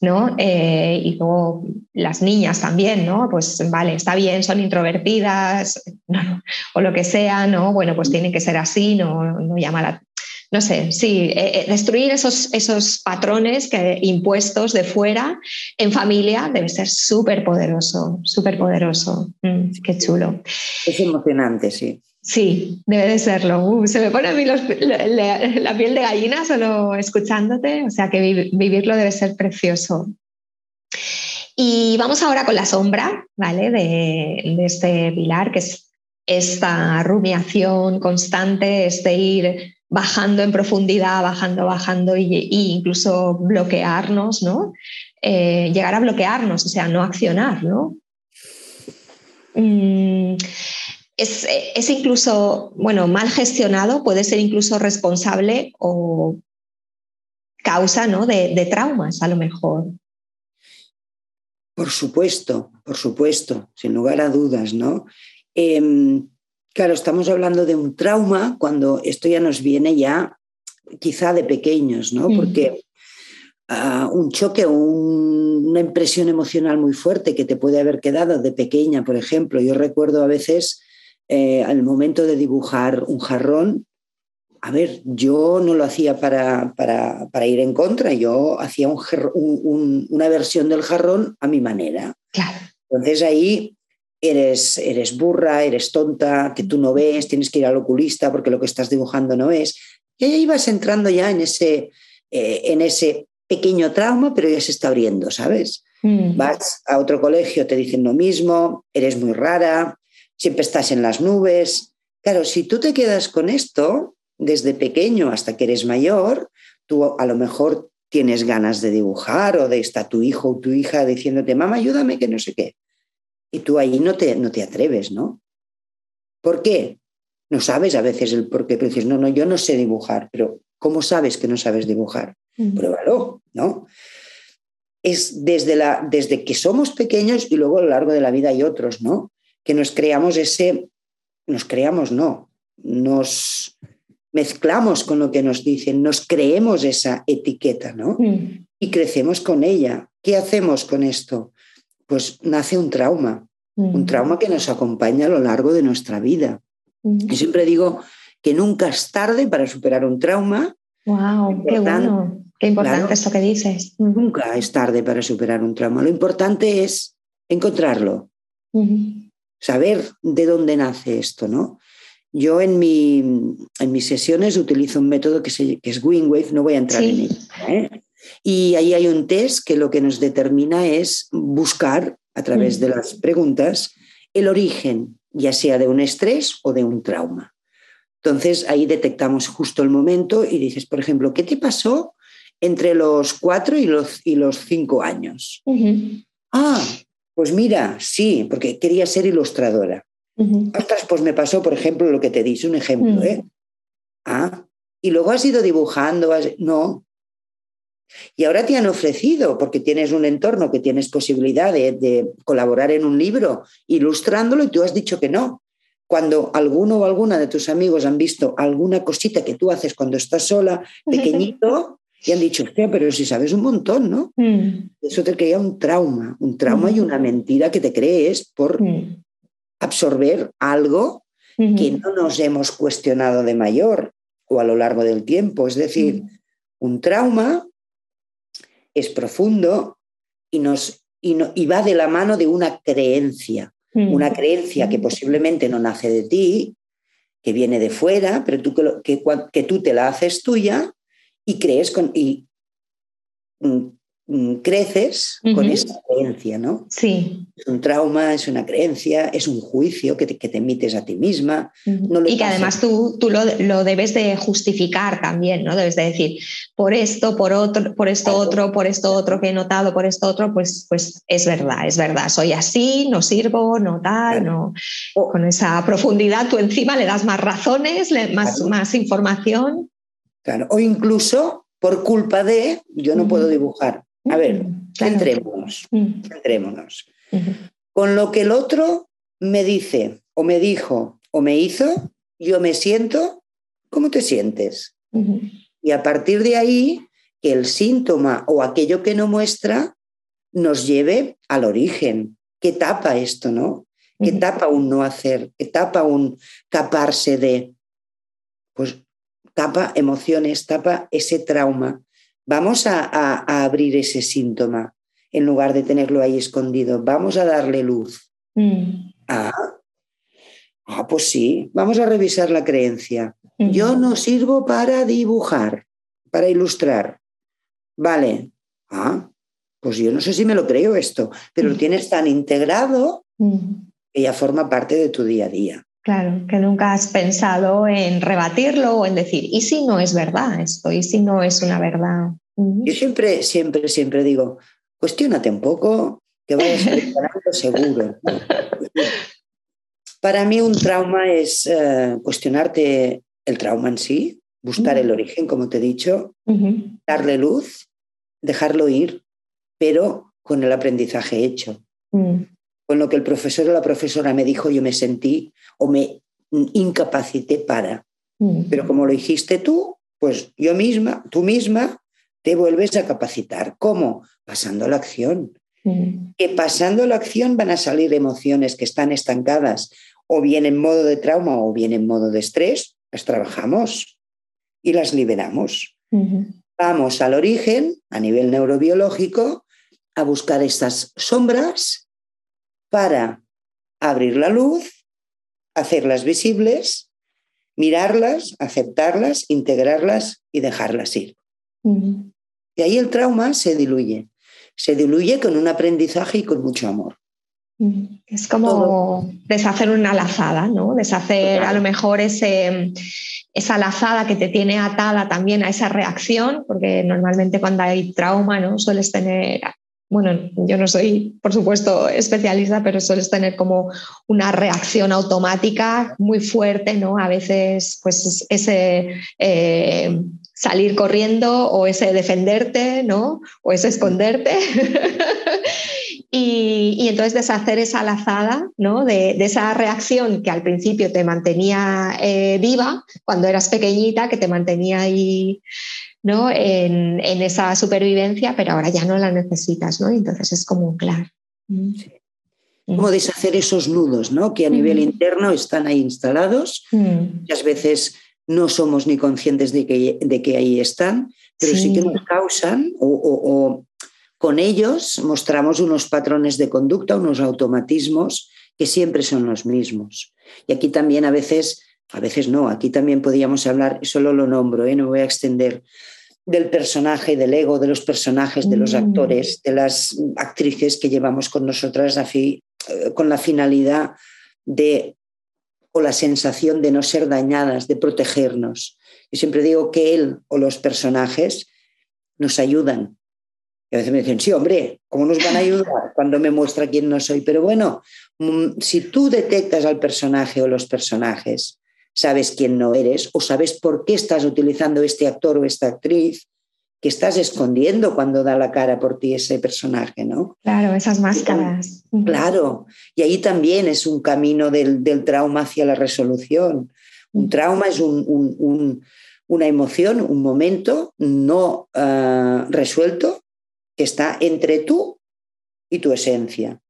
¿no? Eh, y luego las niñas también, ¿no? Pues vale, está bien, son introvertidas o lo que sea, ¿no? Bueno, pues tienen que ser así, no, no llama la, no sé, sí, eh, eh, destruir esos, esos patrones que, impuestos de fuera en familia debe ser súper poderoso, súper poderoso. Mm, qué chulo. Es emocionante, sí. Sí, debe de serlo. Uh, se me pone a mí la, piel de gallina solo escuchándote, o sea que vivirlo debe ser precioso. Y vamos ahora con la sombra, ¿vale? De, de este pilar, que es esta rumiación constante, este ir bajando en profundidad, bajando, bajando e incluso bloquearnos, ¿no? Eh, llegar a bloquearnos, o sea, no accionar, ¿no? Mm, es, incluso, bueno, mal gestionado, puede ser incluso responsable o causa ¿no? de, traumas, a lo mejor. Por supuesto, por supuesto, sin lugar a dudas, ¿no? Em, Claro, estamos hablando de un trauma cuando esto ya nos viene ya quizá de pequeños, ¿no? Porque ah, un choque o una impresión emocional muy fuerte que te puede haber quedado de pequeña, por ejemplo. Yo recuerdo a veces eh, al momento de dibujar un jarrón, a ver, yo no lo hacía para, para, ir en contra, yo hacía una versión del jarrón a mi manera. Claro. Entonces ahí eres, eres burra, eres tonta, que tú no ves, tienes que ir al oculista porque lo que estás dibujando no es. Y ahí vas entrando ya en ese, eh, en ese pequeño trauma, pero ya se está abriendo, ¿sabes? Mm. Vas a otro colegio, te dicen lo mismo, eres muy rara, siempre estás en las nubes. Claro, si tú te quedas con esto desde pequeño hasta que eres mayor, tú a lo mejor tienes ganas de dibujar o de estar tu hijo o tu hija diciéndote, mamá, ayúdame, que no sé qué y tú ahí no te, no te atreves, ¿no? ¿Por qué? No sabes a veces el por qué, pero dices, no, no, yo no sé dibujar, pero ¿cómo sabes que no sabes dibujar? Pruébalo, ¿no? Es desde, la, desde que somos pequeños y luego a lo largo de la vida hay otros, ¿no? Que nos creamos ese, nos creamos, no, nos mezclamos con lo que nos dicen, nos creemos esa etiqueta, ¿no? Y crecemos con ella. ¿Qué hacemos con esto? Pues nace un trauma, un trauma que nos acompaña a lo largo de nuestra vida. Y siempre digo que nunca es tarde para superar un trauma. ¡Wow! ¡Qué bueno! Qué importante esto que dices. Nunca es tarde para superar un trauma. Lo importante es encontrarlo, saber de dónde nace esto, ¿no? Yo en, mi, en mis sesiones utilizo un método que, que es Wingwave, no voy a entrar en ello. ¿eh? Y ahí hay un test que lo que nos determina es buscar a través de las preguntas el origen, ya sea de un estrés o de un trauma. Entonces ahí detectamos justo el momento y dices, por ejemplo, ¿qué te pasó entre los cuatro y los, y los cinco años? Ah, pues mira, sí, porque quería ser ilustradora. Ostras, pues me pasó, por ejemplo, lo que te dice, un ejemplo, ¿eh? Ah, y luego has ido dibujando, no. Y ahora te han ofrecido, porque tienes un entorno que tienes posibilidad de, colaborar en un libro ilustrándolo y tú has dicho que no. Cuando alguno o alguna de tus amigos han visto alguna cosita que tú haces cuando estás sola, pequeñito, y han dicho, hostia, pero si sabes un montón, ¿no? Mm. Eso te crea un trauma, un trauma y una mentira que te crees por mm. absorber algo que no nos hemos cuestionado de mayor o a lo largo del tiempo. Es decir, un trauma es profundo y, nos, y, va de la mano de una creencia, una creencia que posiblemente no nace de ti, que viene de fuera, pero tú que, que, tú te la haces tuya y crees con, y, mm, creces con esa creencia, ¿no? Sí. Es un trauma, es una creencia, es un juicio que te, que te emites a ti misma. y que además tú, tú lo, lo, debes de justificar también, ¿no? Debes de decir, por esto, por otro, por esto otro, por esto otro que he notado, por esto otro, pues, pues es verdad, es verdad, soy así, no sirvo, no tal, no. Con esa profundidad tú encima le das más razones, más, más información. Claro, o incluso por culpa de yo no puedo dibujar a ver, centrémonos, centrémonos. Con lo que el otro me dice, o me dijo, o me hizo, yo me siento, ¿cómo te sientes? Y a partir de ahí, que el síntoma o aquello que no muestra nos lleve al origen. ¿Qué tapa esto, no? ¿Qué tapa un no hacer? ¿Qué tapa un caparse de? Pues tapa emociones, tapa ese trauma, Vamos a, abrir ese síntoma en lugar de tenerlo ahí escondido. Vamos a darle luz. Mm. Ah, ah, pues sí, vamos a revisar la creencia. Yo no sirvo para dibujar, para ilustrar. Vale. Ah, pues yo no sé si me lo creo esto, pero lo tienes tan integrado que ya forma parte de tu día a día. Claro, que nunca has pensado en rebatirlo o en decir, ¿y si no es verdad esto? ¿Y si no es una verdad? Yo siempre, siempre, siempre digo, cuestionate un poco, que vayas a ganando seguro. Para mí un trauma es eh, cuestionarte el trauma en sí, buscar el origen, como te he dicho, darle luz, dejarlo ir, pero con el aprendizaje hecho. Con lo que el profesor o la profesora me dijo, yo me sentí o me incapacité para. Mm. Pero como lo dijiste tú, pues yo misma, tú misma, te vuelves a capacitar. ¿Cómo? Pasando la acción. Mm. Que pasando la acción van a salir emociones que están estancadas, o bien en modo de trauma o bien en modo de estrés, las trabajamos y las liberamos. Vamos al origen, a nivel neurobiológico, a buscar estas sombras para abrir la luz, hacerlas visibles, mirarlas, aceptarlas, integrarlas y dejarlas ir. Y ahí el trauma se diluye. Se diluye con un aprendizaje y con mucho amor. Es como deshacer una lazada, ¿no? Deshacer a lo mejor ese, esa lazada que te tiene atada también a esa reacción, porque normalmente cuando hay trauma, ¿no? Sueles tener bueno, yo no soy, por supuesto, especialista, pero sueles tener como una reacción automática muy fuerte, ¿no? A veces, pues ese eh, salir corriendo o ese defenderte, ¿no? O ese esconderte. y, entonces deshacer esa lazada, ¿no? De, esa reacción que al principio te mantenía eh, viva cuando eras pequeñita, que te mantenía ahí ¿no? En, esa supervivencia, pero ahora ya no la necesitas, ¿no? Entonces es como claro. Mm. Como deshacer esos nudos, ¿no? Que a nivel mm. interno están ahí instalados. Mm. Muchas veces no somos ni conscientes de que, de que ahí están, pero sí, que nos causan o, con ellos mostramos unos patrones de conducta, unos automatismos que siempre son los mismos. Y aquí también a veces a veces no, aquí también podríamos hablar, solo lo nombro, ¿eh? no voy a extender, del personaje, del ego, de los personajes, de los mm. actores, de las actrices que llevamos con nosotras eh, con la finalidad de o la sensación de no ser dañadas, de protegernos. Yo siempre digo que él o los personajes nos ayudan. Y a veces me dicen, sí, hombre, ¿cómo nos van a ayudar cuando me muestra quién no soy? Pero bueno, mm, si tú detectas al personaje o los personajes, sabes quién no eres o sabes por qué estás utilizando este actor o esta actriz, que estás escondiendo cuando da la cara por ti ese personaje, ¿no? Claro, esas máscaras. Claro, y ahí también es un camino del, trauma hacia la resolución. Un trauma es una emoción, un momento no ah, resuelto que está entre tú y tu esencia.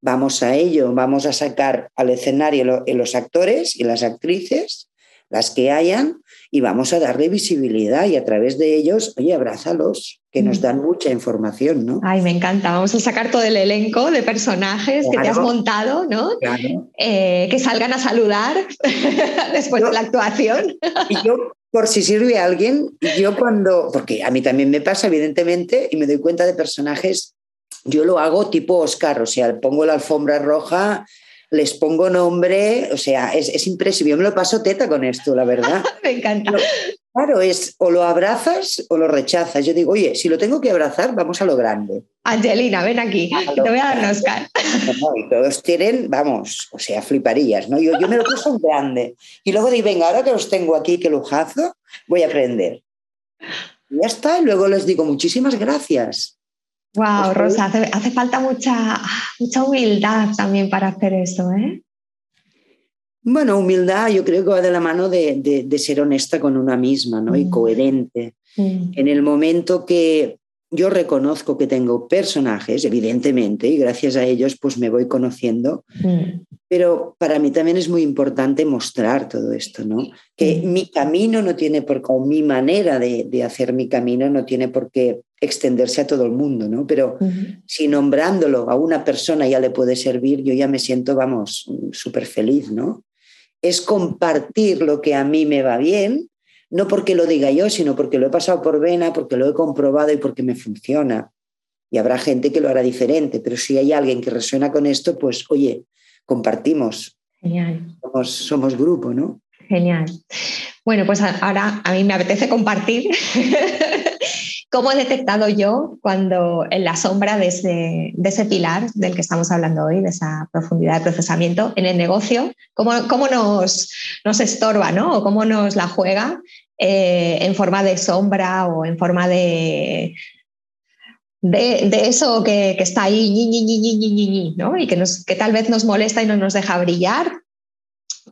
Vamos a ello, vamos a sacar al escenario los actores y las actrices, las que hayan, y vamos a darle visibilidad y a través de ellos, oye, abrázalos, que nos mm. dan mucha información, ¿no? Ay, me encanta. Vamos a sacar todo el elenco de personajes que te has montado, ¿no? Eh, que salgan a saludar después de la actuación. y yo, por si sirve a alguien, yo cuando, porque a mí también me pasa, evidentemente, y me doy cuenta de personajes, yo lo hago tipo Oscar, o sea, pongo la alfombra roja les pongo nombre, o sea, es, es impresible. Yo me lo paso teta con esto, la verdad. me encanta. claro, es o lo abrazas o lo rechazas. Yo digo, oye, si lo tengo que abrazar, vamos a lo grande. Angelina, ven aquí, te voy a dar un Oscar. y todos tienen, vamos, o sea, fliparías, ¿no? Yo, yo me lo paso en grande. Y luego digo, venga, ahora que los tengo aquí, qué lujazo, voy a aprender. Y ya está, y luego les digo, muchísimas gracias. Wow, Rosa, hace, falta mucha, mucha humildad también para hacer eso, ¿eh? Bueno, humildad yo creo que va de la mano de, ser honesta con una misma ¿no? y mm. coherente. Mm. En el momento que yo reconozco que tengo personajes, evidentemente, y gracias a ellos pues me voy conociendo, mm. pero para mí también es muy importante mostrar todo esto, ¿no? Que mi camino no tiene por o mi manera de, hacer mi camino no tiene por qué extenderse a todo el mundo, ¿no? Pero si nombrándolo a una persona ya le puede servir, yo ya me siento, vamos, súper feliz, ¿no? Es compartir lo que a mí me va bien no porque lo diga yo, sino porque lo he pasado por vena, porque lo he comprobado y porque me funciona. Y habrá gente que lo hará diferente, pero si hay alguien que resuena con esto, pues oye, compartimos. Genial. Somos, somos grupo, ¿no? Genial. Bueno, pues ahora a mí me apetece compartir ¿Cómo he detectado yo cuando en la sombra de ese, de ese, pilar del que estamos hablando hoy, de esa profundidad de procesamiento en el negocio, cómo, cómo nos, nos estorba ¿no? o cómo nos la juega eh, en forma de sombra o en forma de, de, eso que, que, está ahí ñi, ñi, ñi, ¿no? y que, nos, que tal vez nos molesta y no nos deja brillar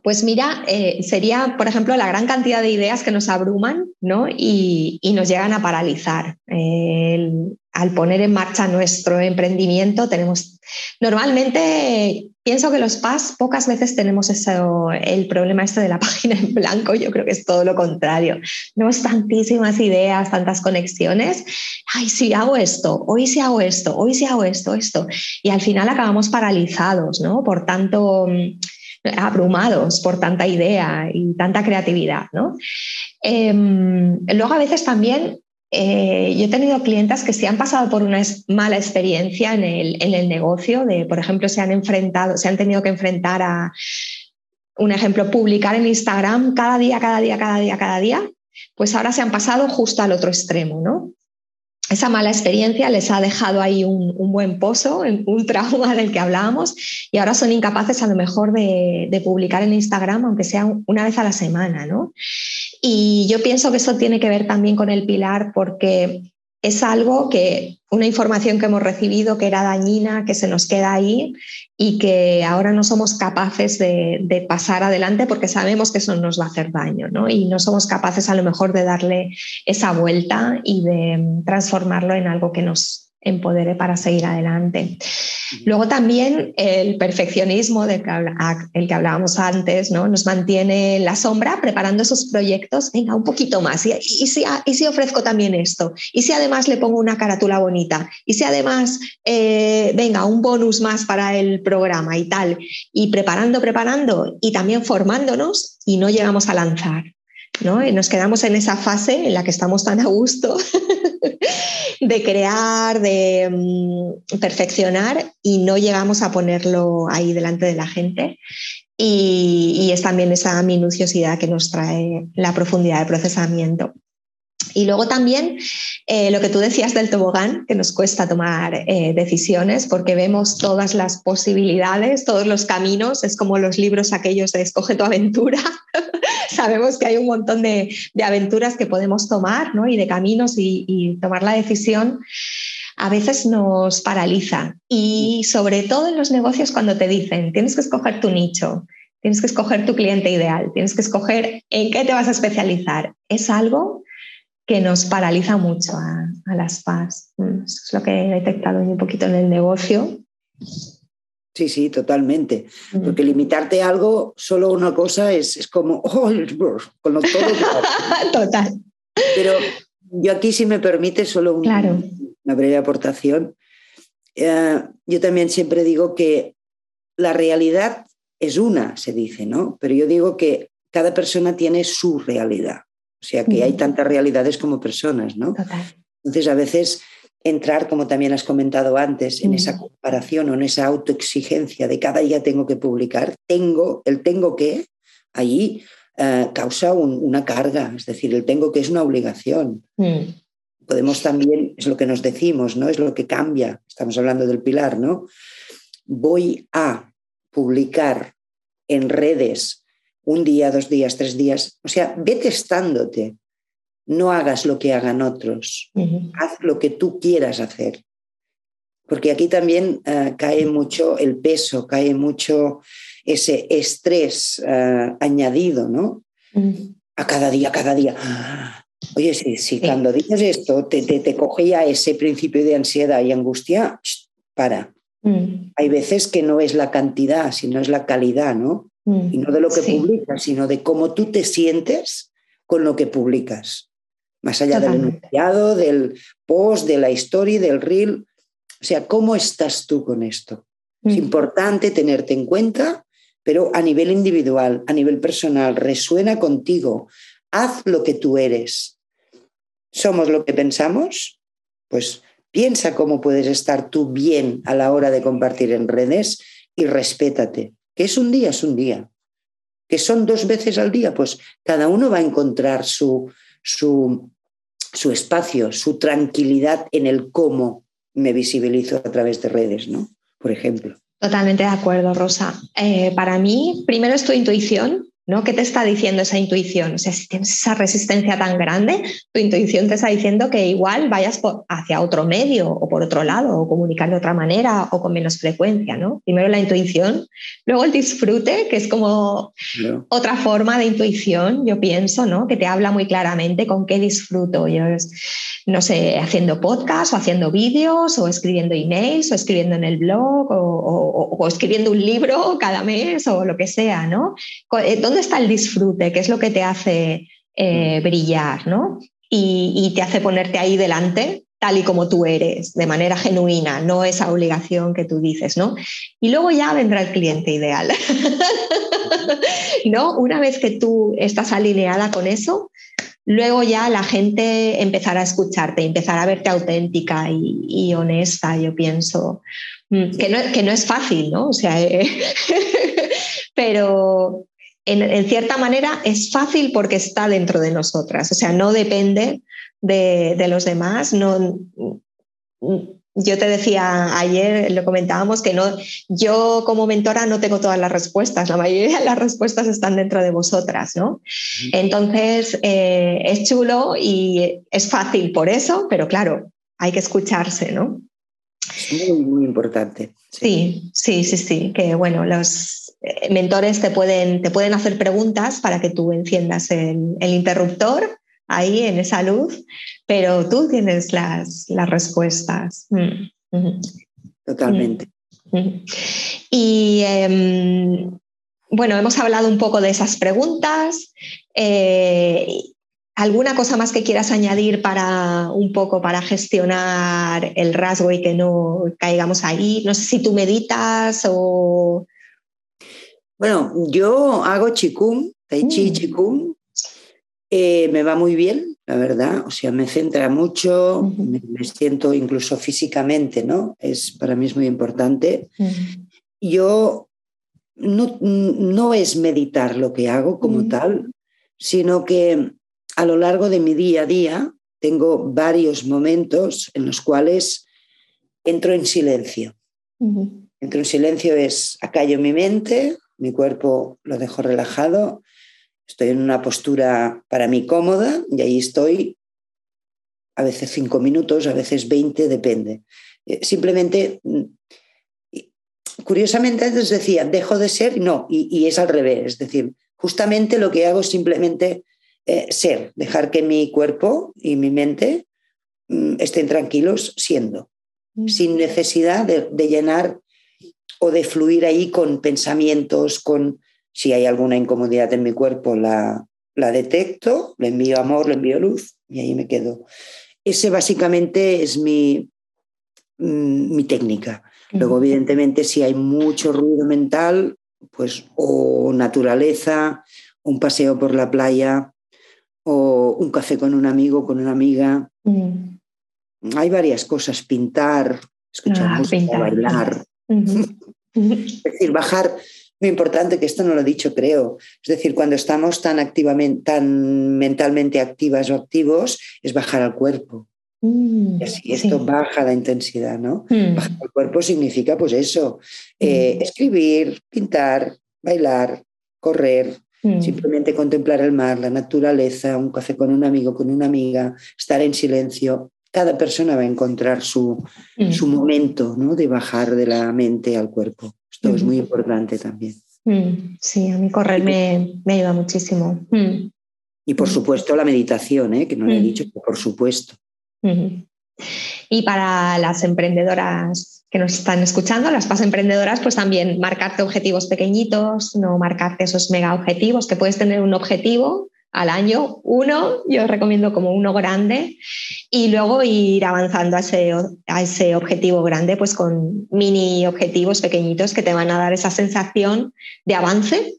pues mira, eh, sería, por ejemplo, la gran cantidad de ideas que nos abruman ¿no? y, nos llegan a paralizar. al poner en marcha nuestro emprendimiento, tenemos. Normalmente pienso que los PAS pocas veces tenemos eso, el problema este de la página en blanco. Yo creo que es todo lo contrario. Tenemos tantísimas ideas, tantas conexiones. Ay, si hago esto, hoy sí hago esto, hoy sí hago esto, esto. Y al final acabamos paralizados, ¿no? Por tanto abrumados por tanta idea y tanta creatividad. ¿no? Em, luego a veces también eh, yo he tenido clientes que se han pasado por una mala experiencia en el, en el, negocio, de, por ejemplo, se han enfrentado, se han tenido que enfrentar a, un ejemplo, publicar en Instagram cada día, cada día, cada día, cada día, pues ahora se han pasado justo al otro extremo, ¿no? Esa mala experiencia les ha dejado ahí un, buen pozo, un trauma del que hablábamos, y ahora son incapaces a lo mejor de, de, publicar en Instagram, aunque sea una vez a la semana, ¿no? Y yo pienso que eso tiene que ver también con el pilar, porque es algo que, una información que hemos recibido que era dañina, que se nos queda ahí y que ahora no somos capaces de, pasar adelante porque sabemos que eso nos va a hacer daño, ¿no? Y no somos capaces a lo mejor de darle esa vuelta y de transformarlo en algo que nos empodere para seguir adelante. Luego también el perfeccionismo del que, el que hablábamos antes, ¿no? Nos mantiene en la sombra preparando esos proyectos, venga, un poquito más. ¿Y, si, y si ofrezco también esto? ¿Y si además le pongo una carátula bonita? ¿Y si además, eh, venga, un bonus más para el programa y tal? Y preparando, preparando y también formándonos y no llegamos a lanzar. ¿No? Y nos quedamos en esa fase en la que estamos tan a gusto de crear, de mm, perfeccionar y no llegamos a ponerlo ahí delante de la gente. y, es también esa minuciosidad que nos trae la profundidad de procesamiento. Y luego también eh, lo que tú decías del tobogán, que nos cuesta tomar eh, decisiones porque vemos todas las posibilidades, todos los caminos, es como los libros aquellos de Escoge tu aventura. Sabemos que hay un montón de, aventuras que podemos tomar ¿no? y de caminos y, tomar la decisión a veces nos paraliza. Y sobre todo en los negocios cuando te dicen, tienes que escoger tu nicho, tienes que escoger tu cliente ideal, tienes que escoger en qué te vas a especializar. Es algo que nos paraliza mucho a, las FAS. Eso es lo que he detectado un poquito en el negocio. Sí, sí, totalmente. Mm. Porque limitarte a algo, solo una cosa, es, como, oh, con lo todo. Total. Pero yo aquí, si me permite, solo una breve aportación. Eh, yo también siempre digo que la realidad es una, se dice, ¿no? Pero yo digo que cada persona tiene su realidad. O sea que hay tantas realidades como personas, ¿no? Entonces, a veces entrar, como también has comentado antes, en esa comparación o en esa autoexigencia de cada día tengo que publicar, tengo, el tengo que, allí eh, causa una carga, es decir, el tengo que es una obligación. Mm. Podemos también, es lo que nos decimos, ¿no? Es lo que cambia, estamos hablando del pilar, ¿no? Voy a publicar en redes un día, dos días, tres días. O sea, ve testándote. No hagas lo que hagan otros. Haz lo que tú quieras hacer. Porque aquí también eh, cae mucho el peso, cae mucho ese estrés eh, añadido, ¿no? A cada día, cada día. Oye, si, cuando dices esto te, te, coge ya ese principio de ansiedad y angustia, para. Mm. Hay veces que no es la cantidad, sino es la calidad, ¿no? Mm, y no de lo que publicas, sino de cómo tú te sientes con lo que publicas. Más allá del enunciado, del post, de la historia, del reel. O sea, ¿cómo estás tú con esto? Es mm. importante tenerte en cuenta, pero a nivel individual, a nivel personal, resuena contigo. Haz lo que tú eres. ¿Somos lo que pensamos? Pues piensa cómo puedes estar tú bien a la hora de compartir en redes y respétate que es un día, es un día. Que son dos veces al día, pues cada uno va a encontrar su, su, su espacio, su tranquilidad en el cómo me visibilizo a través de redes, ¿no? Por ejemplo. Totalmente de acuerdo, Rosa. Eh, para mí, primero es tu intuición, ¿no? ¿Qué te está diciendo esa intuición? O sea, si tienes esa resistencia tan grande, tu intuición te está diciendo que igual vayas hacia otro medio o por otro lado, o comunicar de otra manera o con menos frecuencia, ¿no? Primero la intuición, luego el disfrute, que es como otra forma de intuición, yo pienso, ¿no? Que te habla muy claramente con qué disfruto. Yo, no sé, haciendo podcast o haciendo vídeos o escribiendo emails o escribiendo en el blog o, o escribiendo un libro cada mes o lo que sea, ¿no? Eh, ¿Dónde está el disfrute? ¿Qué es lo que te hace eh, mm. brillar, ¿no? Y, te hace ponerte ahí delante tal y como tú eres, de manera genuina, no esa obligación que tú dices, ¿no? Y luego ya vendrá el cliente ideal. ¿No? Una vez que tú estás alineada con eso, luego ya la gente empezará a escucharte, empezará a verte auténtica y, honesta, yo pienso. Mm, que no, que no, es fácil, ¿no? O sea, pero, en, cierta manera es fácil porque está dentro de nosotras, o sea, no depende de, los demás. No, yo te decía ayer, lo comentábamos, que no, yo como mentora no tengo todas las respuestas, la mayoría de las respuestas están dentro de vosotras, ¿no? Entonces, eh, es chulo y es fácil por eso, pero claro, hay que escucharse, ¿no? Es muy, muy importante. Sí, sí, sí, sí, que bueno, los, eh, mentores te pueden, te pueden hacer preguntas para que tú enciendas el, interruptor ahí en esa luz, pero tú tienes las, las respuestas. Mm, Totalmente. Mm, y em, bueno, hemos hablado un poco de esas preguntas. Eh, ¿Alguna cosa más que quieras añadir para un poco para gestionar el rasgo y que no caigamos ahí? No sé si tú meditas o bueno, yo hago chikung, tai chi, mm. chikung. Eh, me va muy bien, la verdad. O sea, me centra mucho, me, siento incluso físicamente, ¿no? Es, para mí es muy importante. Yo no, no, es meditar lo que hago como tal, sino que a lo largo de mi día a día tengo varios momentos en los cuales entro en silencio. Entro en silencio es acallo mi mente, mi cuerpo lo dejo relajado, estoy en una postura para mí cómoda y ahí estoy a veces cinco minutos, a veces veinte, depende. Eh, simplemente, mm, curiosamente antes decía, dejo de ser, no, y, es al revés, es decir, justamente lo que hago es simplemente eh, ser, dejar que mi cuerpo y mi mente mm, estén tranquilos siendo, mm. sin necesidad de, llenar o de fluir ahí con pensamientos, con si hay alguna incomodidad en mi cuerpo, la, la detecto, le envío amor, le envío luz y ahí me quedo. Ese básicamente es mi, mm, mi técnica. Luego, evidentemente, si hay mucho ruido mental, pues o naturaleza, un paseo por la playa, o un café con un amigo, con una amiga. Mm. Hay varias cosas, pintar, escuchar ah, música, bailar. es decir, bajar, muy importante que esto no lo he dicho, creo. Es decir, cuando estamos tan activamente, tan mentalmente activas o activos, es bajar al cuerpo. Mm, y así esto baja la intensidad, ¿no? Mm. Bajar al cuerpo significa, pues eso, eh, mm. escribir, pintar, bailar, correr, simplemente contemplar el mar, la naturaleza, un café con un amigo, con una amiga, estar en silencio. Cada persona va a encontrar su, su momento ¿no? de bajar de la mente al cuerpo. Esto es muy importante también. Mm, sí, a mí correr me, me ayuda muchísimo. Mm. Y por mm. supuesto la meditación, ¿eh? que no le he dicho, por supuesto. Y para las emprendedoras que nos están escuchando, las pas emprendedoras, pues también marcarte objetivos pequeñitos, no marcarte esos mega objetivos, que puedes tener un objetivo al año, uno, yo recomiendo como uno grande, y luego ir avanzando a ese, a ese objetivo grande, pues con mini objetivos pequeñitos que te van a dar esa sensación de avance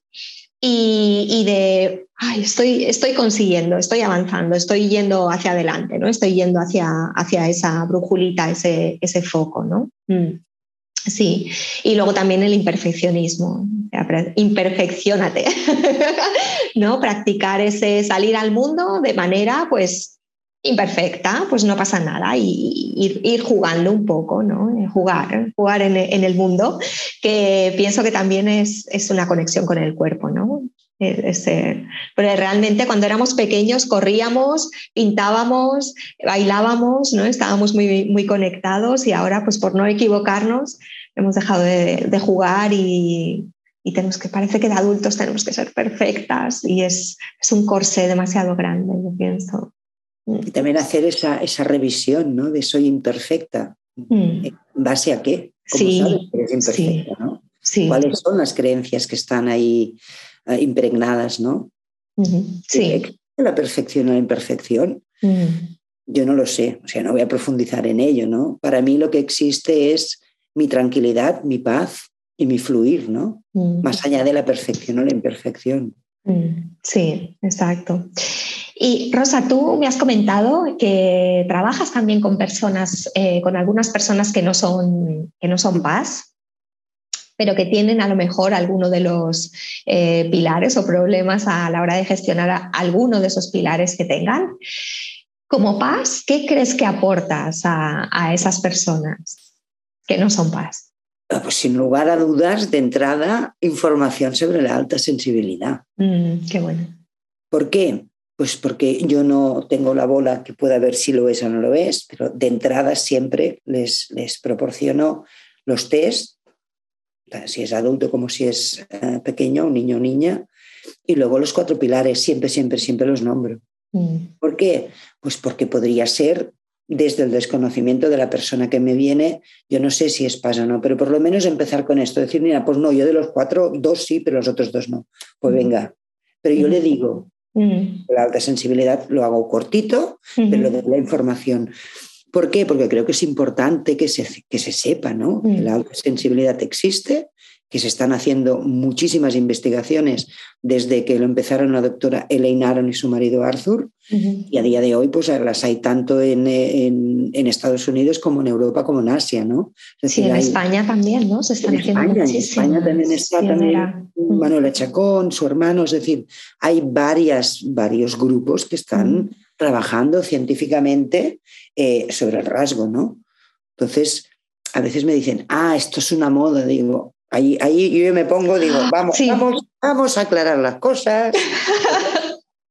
y, de, ay, estoy, estoy consiguiendo, estoy avanzando, estoy yendo hacia adelante, ¿no? Estoy yendo hacia, hacia esa brújulita, ese, ese foco, ¿no? Mm. Sí, y luego también el imperfeccionismo. Imperfeccionate, ¿no? Practicar ese salir al mundo de manera, pues, imperfecta, pues no pasa nada, y ir, jugando un poco, ¿no? Eh, jugar, jugar en, el mundo, que pienso que también es, es una conexión con el cuerpo, ¿no? pero realmente cuando éramos pequeños corríamos, pintábamos, bailábamos, ¿no? estábamos muy, muy conectados y ahora pues por no equivocarnos hemos dejado de, jugar y, tenemos que, parece que de adultos tenemos que ser perfectas y es, es un corsé demasiado grande, yo pienso. Y también hacer esa, esa revisión, ¿no? De soy imperfecta. Mm. ¿En base a qué? ¿Cómo sí, sabes que eres imperfecta, ¿no? ¿Cuáles son las creencias que están ahí eh, impregnadas, ¿no? Sí. ¿La perfección o la imperfección? Yo no lo sé, o sea, no voy a profundizar en ello, ¿no? Para mí lo que existe es mi tranquilidad, mi paz y mi fluir, ¿no? Más allá de la perfección o la imperfección. Sí, exacto. Y Rosa, tú me has comentado que trabajas también con personas, eh, con algunas personas que no son, que no son paz, pero que tienen a lo mejor alguno de los eh, pilares o problemas a la hora de gestionar alguno de esos pilares que tengan. Como paz, ¿qué crees que aportas a, esas personas que no son paz? Ah, pues sin lugar a dudas, de entrada, información sobre la alta sensibilidad. Mm, qué bueno. ¿Por qué? Pues porque yo no tengo la bola que pueda ver si lo es o no lo es, pero de entrada siempre les, les proporciono los test si es adulto como si es eh, pequeño, un niño o niña. Y luego los cuatro pilares, siempre, siempre, siempre los nombro. Mm. ¿Por qué? Pues porque podría ser desde el desconocimiento de la persona que me viene, yo no sé si es pasa o no, pero por lo menos empezar con esto, decir, mira, pues no, yo de los cuatro, dos sí, pero los otros dos no. Pues mm. venga. Pero yo le digo, mm. la alta sensibilidad lo hago cortito, pero lo de la información. ¿Por qué? Porque creo que es importante que se, que se sepa ¿no? que mm. la sensibilidad existe que se están haciendo muchísimas investigaciones desde que lo empezaron la doctora Elaine Aron y su marido Arthur, y a día de hoy pues las hay tanto en, Estados Unidos como en Europa como en Asia, ¿no? sí, en España también, ¿no? Se están en haciendo España, en España también está también Manuel Chacón, su hermano, es decir, hay varias, varios grupos que están trabajando científicamente eh, sobre el rasgo, ¿no? Entonces, a veces me dicen, ah, esto es una moda, digo, ahí, ahí yo me pongo, digo, ah, vamos, vamos, vamos a aclarar las cosas.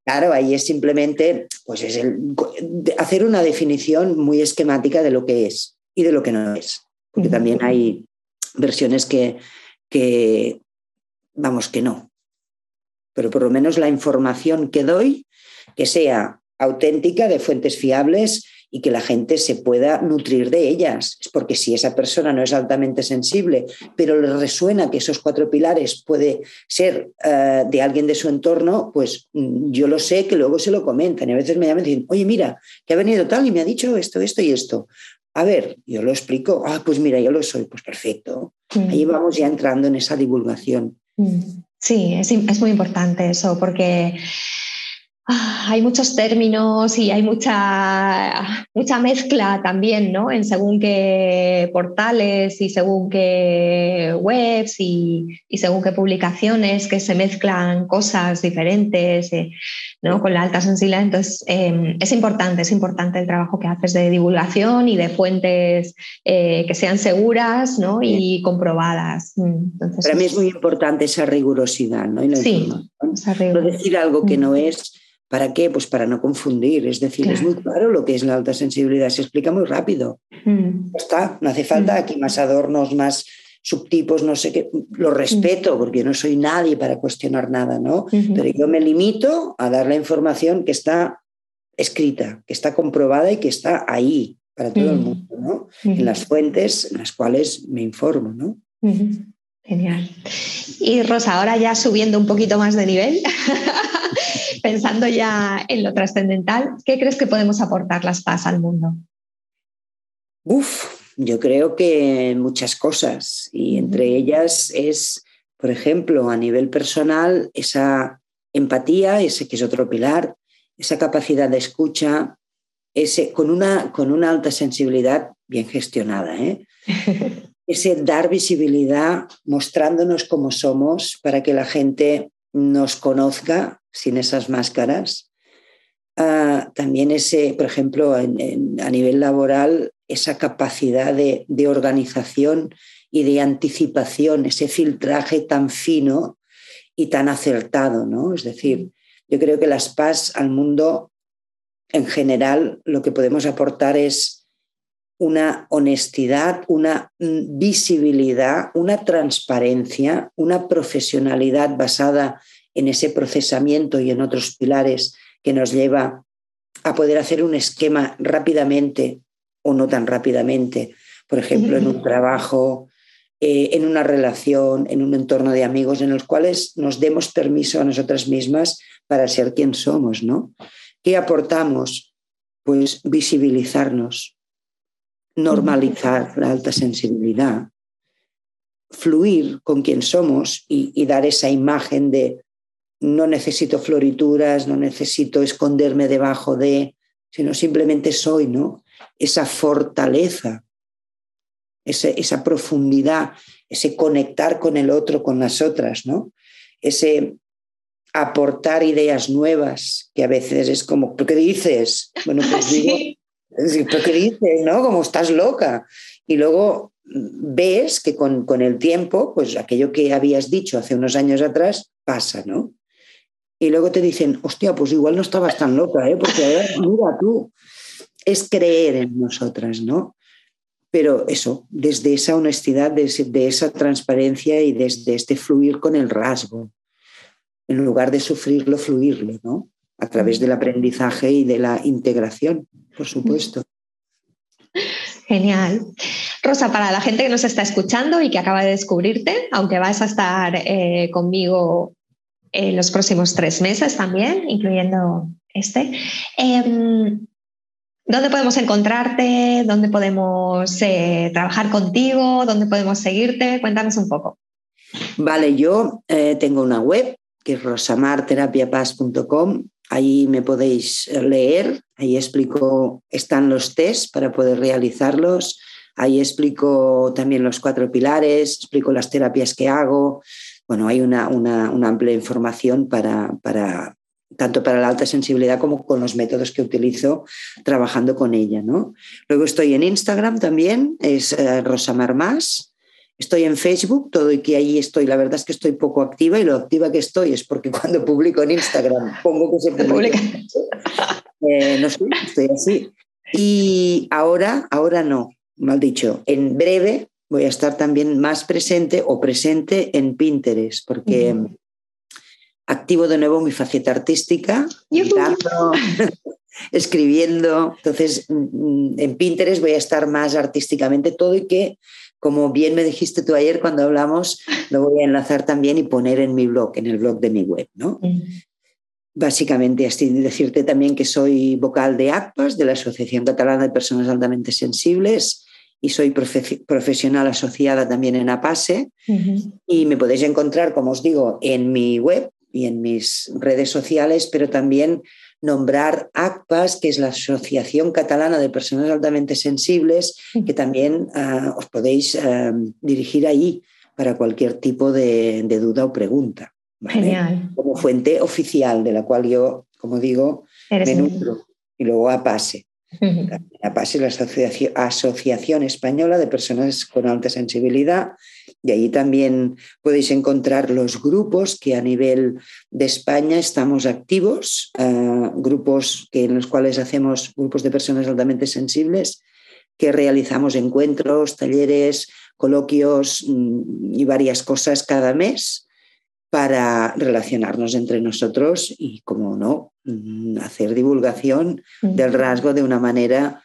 Claro, ahí es simplemente pues es el, hacer una definición muy esquemática de lo que es y de lo que no es. Porque también hay versiones que, que, vamos, que no. Pero por lo menos la información que doy, que sea auténtica, de fuentes fiables y que la gente se pueda nutrir de ellas. Es porque si esa persona no es altamente sensible, pero le resuena que esos cuatro pilares puede ser eh, de alguien de su entorno, pues mm, yo lo sé que luego se lo comentan. Y a veces me llaman y dicen, oye, mira, que ha venido tal y me ha dicho esto, esto y esto. A ver, yo lo explico. Ah, pues mira, yo lo soy. Pues perfecto. Mm. Ahí vamos ya entrando en esa divulgación. Mm. Sí, es, es muy importante eso, porque hay muchos términos y hay mucha, mucha mezcla también, ¿no? En según qué portales y según qué webs y, según qué publicaciones que se mezclan cosas diferentes, eh, ¿no? Con la alta sensibilidad. Entonces, em, es importante, es importante el trabajo que haces de divulgación y de fuentes eh, que sean seguras, ¿no? Y comprobadas. Mm, Para mí es muy importante esa rigurosidad, ¿no? sí, no decir algo que no es ¿Para qué? Pues para no confundir. Es decir, es muy claro lo que es la alta sensibilidad, se explica muy rápido. Mm. está, no hace falta mm. aquí más adornos, más subtipos, no sé qué. Lo respeto mm. porque no soy nadie para cuestionar nada, ¿no? Pero yo me limito a dar la información que está escrita, que está comprobada y que está ahí para todo el mundo, ¿no? En las fuentes en las cuales me informo, ¿no? Genial. Y Rosa, ahora ya subiendo un poquito más de nivel, pensando ya en lo trascendental, ¿qué crees que podemos aportar las paz al mundo? Uf, yo creo que muchas cosas y entre ellas es, por ejemplo, a nivel personal, esa empatía, ese que es otro pilar, esa capacidad de escucha, ese, con, una, con una alta sensibilidad bien gestionada, ¿eh? ese dar visibilidad mostrándonos como somos para que la gente nos conozca sin esas máscaras. Ah, también ese, por ejemplo, a nivel laboral, esa capacidad de, organización y de anticipación, ese filtraje tan fino y tan acertado, ¿no? Es decir, yo creo que las PAS al mundo en general lo que podemos aportar es una honestidad, una visibilidad, una transparencia, una profesionalidad basada en ese procesamiento y en otros pilares que nos lleva a poder hacer un esquema rápidamente o no tan rápidamente, por ejemplo, en un trabajo, eh, en una relación, en un entorno de amigos, en los cuales nos demos permiso a nosotras mismas para ser quien somos, ¿no? ¿Qué aportamos? Pues visibilizarnos, normalizar la alta sensibilidad, fluir con quien somos y, dar esa imagen de no necesito florituras, no necesito esconderme debajo de, sino simplemente soy, ¿no? Esa fortaleza, esa profundidad, ese conectar con el otro, con las otras, ¿no? Ese aportar ideas nuevas, que a veces es como, ¿qué dices? Bueno, pues digo, ¿Pero qué dices, no? Como estás loca. Y luego ves que con, con, el tiempo, pues aquello que habías dicho hace unos años atrás pasa, ¿no? Y luego te dicen, hostia, pues igual no estabas tan loca, ¿eh? Porque ahora, mira tú, es creer en nosotras, ¿no? Pero eso, desde esa honestidad, desde de esa transparencia y desde este fluir con el rasgo, en lugar de sufrirlo, fluirlo, ¿no? A través del aprendizaje y de la integración por supuesto. Genial. Rosa, para la gente que nos está escuchando y que acaba de descubrirte, aunque vas a estar eh, conmigo en los próximos tres meses también, incluyendo este, em, ¿dónde podemos encontrarte? ¿Dónde podemos eh, trabajar contigo? ¿Dónde podemos seguirte? Cuéntanos un poco. Vale, yo eh, tengo una web que es rosamarterapiapaz.com. Ahí me podéis leer, ahí explico, están los test para poder realizarlos, ahí explico también los cuatro pilares, explico las terapias que hago. Bueno, hay una, una, amplia información para, para, tanto para la alta sensibilidad como con los métodos que utilizo trabajando con ella. ¿no? Luego estoy en Instagram también, es eh, Rosamar Más. Estoy en Facebook, todo y que ahí estoy. La verdad es que estoy poco activa y lo activa que estoy es porque cuando publico en Instagram pongo que se publica. Eh, no sé, estoy así. Y ahora, ahora no, mal dicho, en breve voy a estar también más presente o presente en Pinterest, porque activo de nuevo mi faceta artística, escribiendo. Entonces, mm, en Pinterest voy a estar más artísticamente todo y que, como bien me dijiste tú ayer cuando hablamos, lo voy a enlazar también y poner en mi blog, en el blog de mi web, ¿no? Básicamente, así decirte también que soy vocal de ACPAS, de la Asociación Catalana de Personas Altamente Sensibles, y soy profesional asociada también en APASE. Y me podéis encontrar, como os digo, en mi web, y en mis redes sociales, pero también nombrar ACPAS, que es la Asociación Catalana de Personas Altamente Sensibles, que también ah, os podéis ah, dirigir ahí para cualquier tipo de, duda o pregunta. Genial. Como fuente oficial de la cual yo, como digo, me nutro. Y luego APASE. APASE es la Asociación Española de Personas con Alta Sensibilidad. Y ahí también podéis encontrar los grupos que a nivel de España estamos activos, eh, grupos que, en los cuales hacemos grupos de personas altamente sensibles, que realizamos encuentros, talleres, coloquios mm, y varias cosas cada mes para relacionarnos entre nosotros y, como no, mm, hacer divulgación del rasgo de una manera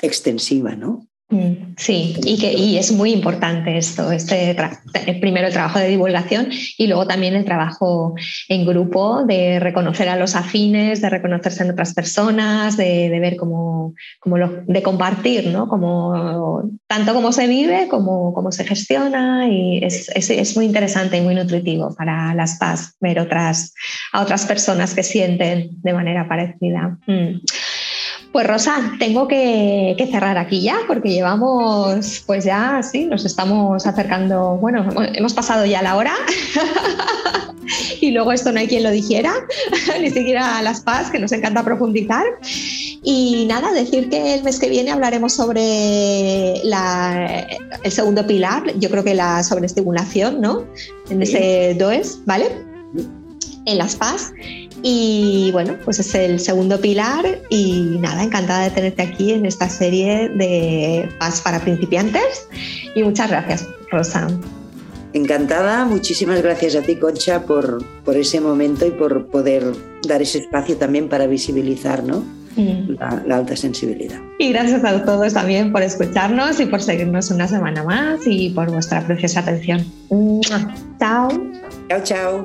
extensiva, ¿no? Mm, sí, y, que, y es muy importante esto, este primero el trabajo de divulgación y luego también el trabajo en grupo de reconocer a los afines, de reconocerse en otras personas, de, ver cómo, lo, de compartir, ¿no? Como, tanto cómo se vive como cómo se gestiona y es, es, muy interesante y muy nutritivo para las PAS ver otras, a otras personas que sienten de manera parecida. Mm. Pues Rosa, tengo que, cerrar aquí ya porque llevamos, pues ya, sí, nos estamos acercando, bueno, hemos pasado ya la hora y luego esto no hay quien lo dijera, ni siquiera las PAS, que nos encanta profundizar. Y nada, decir que el mes que viene hablaremos sobre el segundo pilar, yo creo que la sobreestimulación, ¿no? En ese DOES, ¿vale? En las PAS. Y bueno, pues es el segundo pilar y nada, encantada de tenerte aquí en esta serie de Paz para principiantes y muchas gracias, Rosa. Encantada, muchísimas gracias a ti, Concha, por, por ese momento y por poder dar ese espacio también para visibilizar ¿no? Mm. La, la, alta sensibilidad. Y gracias a todos también por escucharnos y por seguirnos una semana más y por vuestra preciosa atención. Chao. Chao, chao.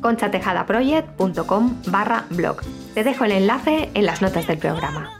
conchatejadaproject.com barra blog. Te dejo el enlace en las notas del programa.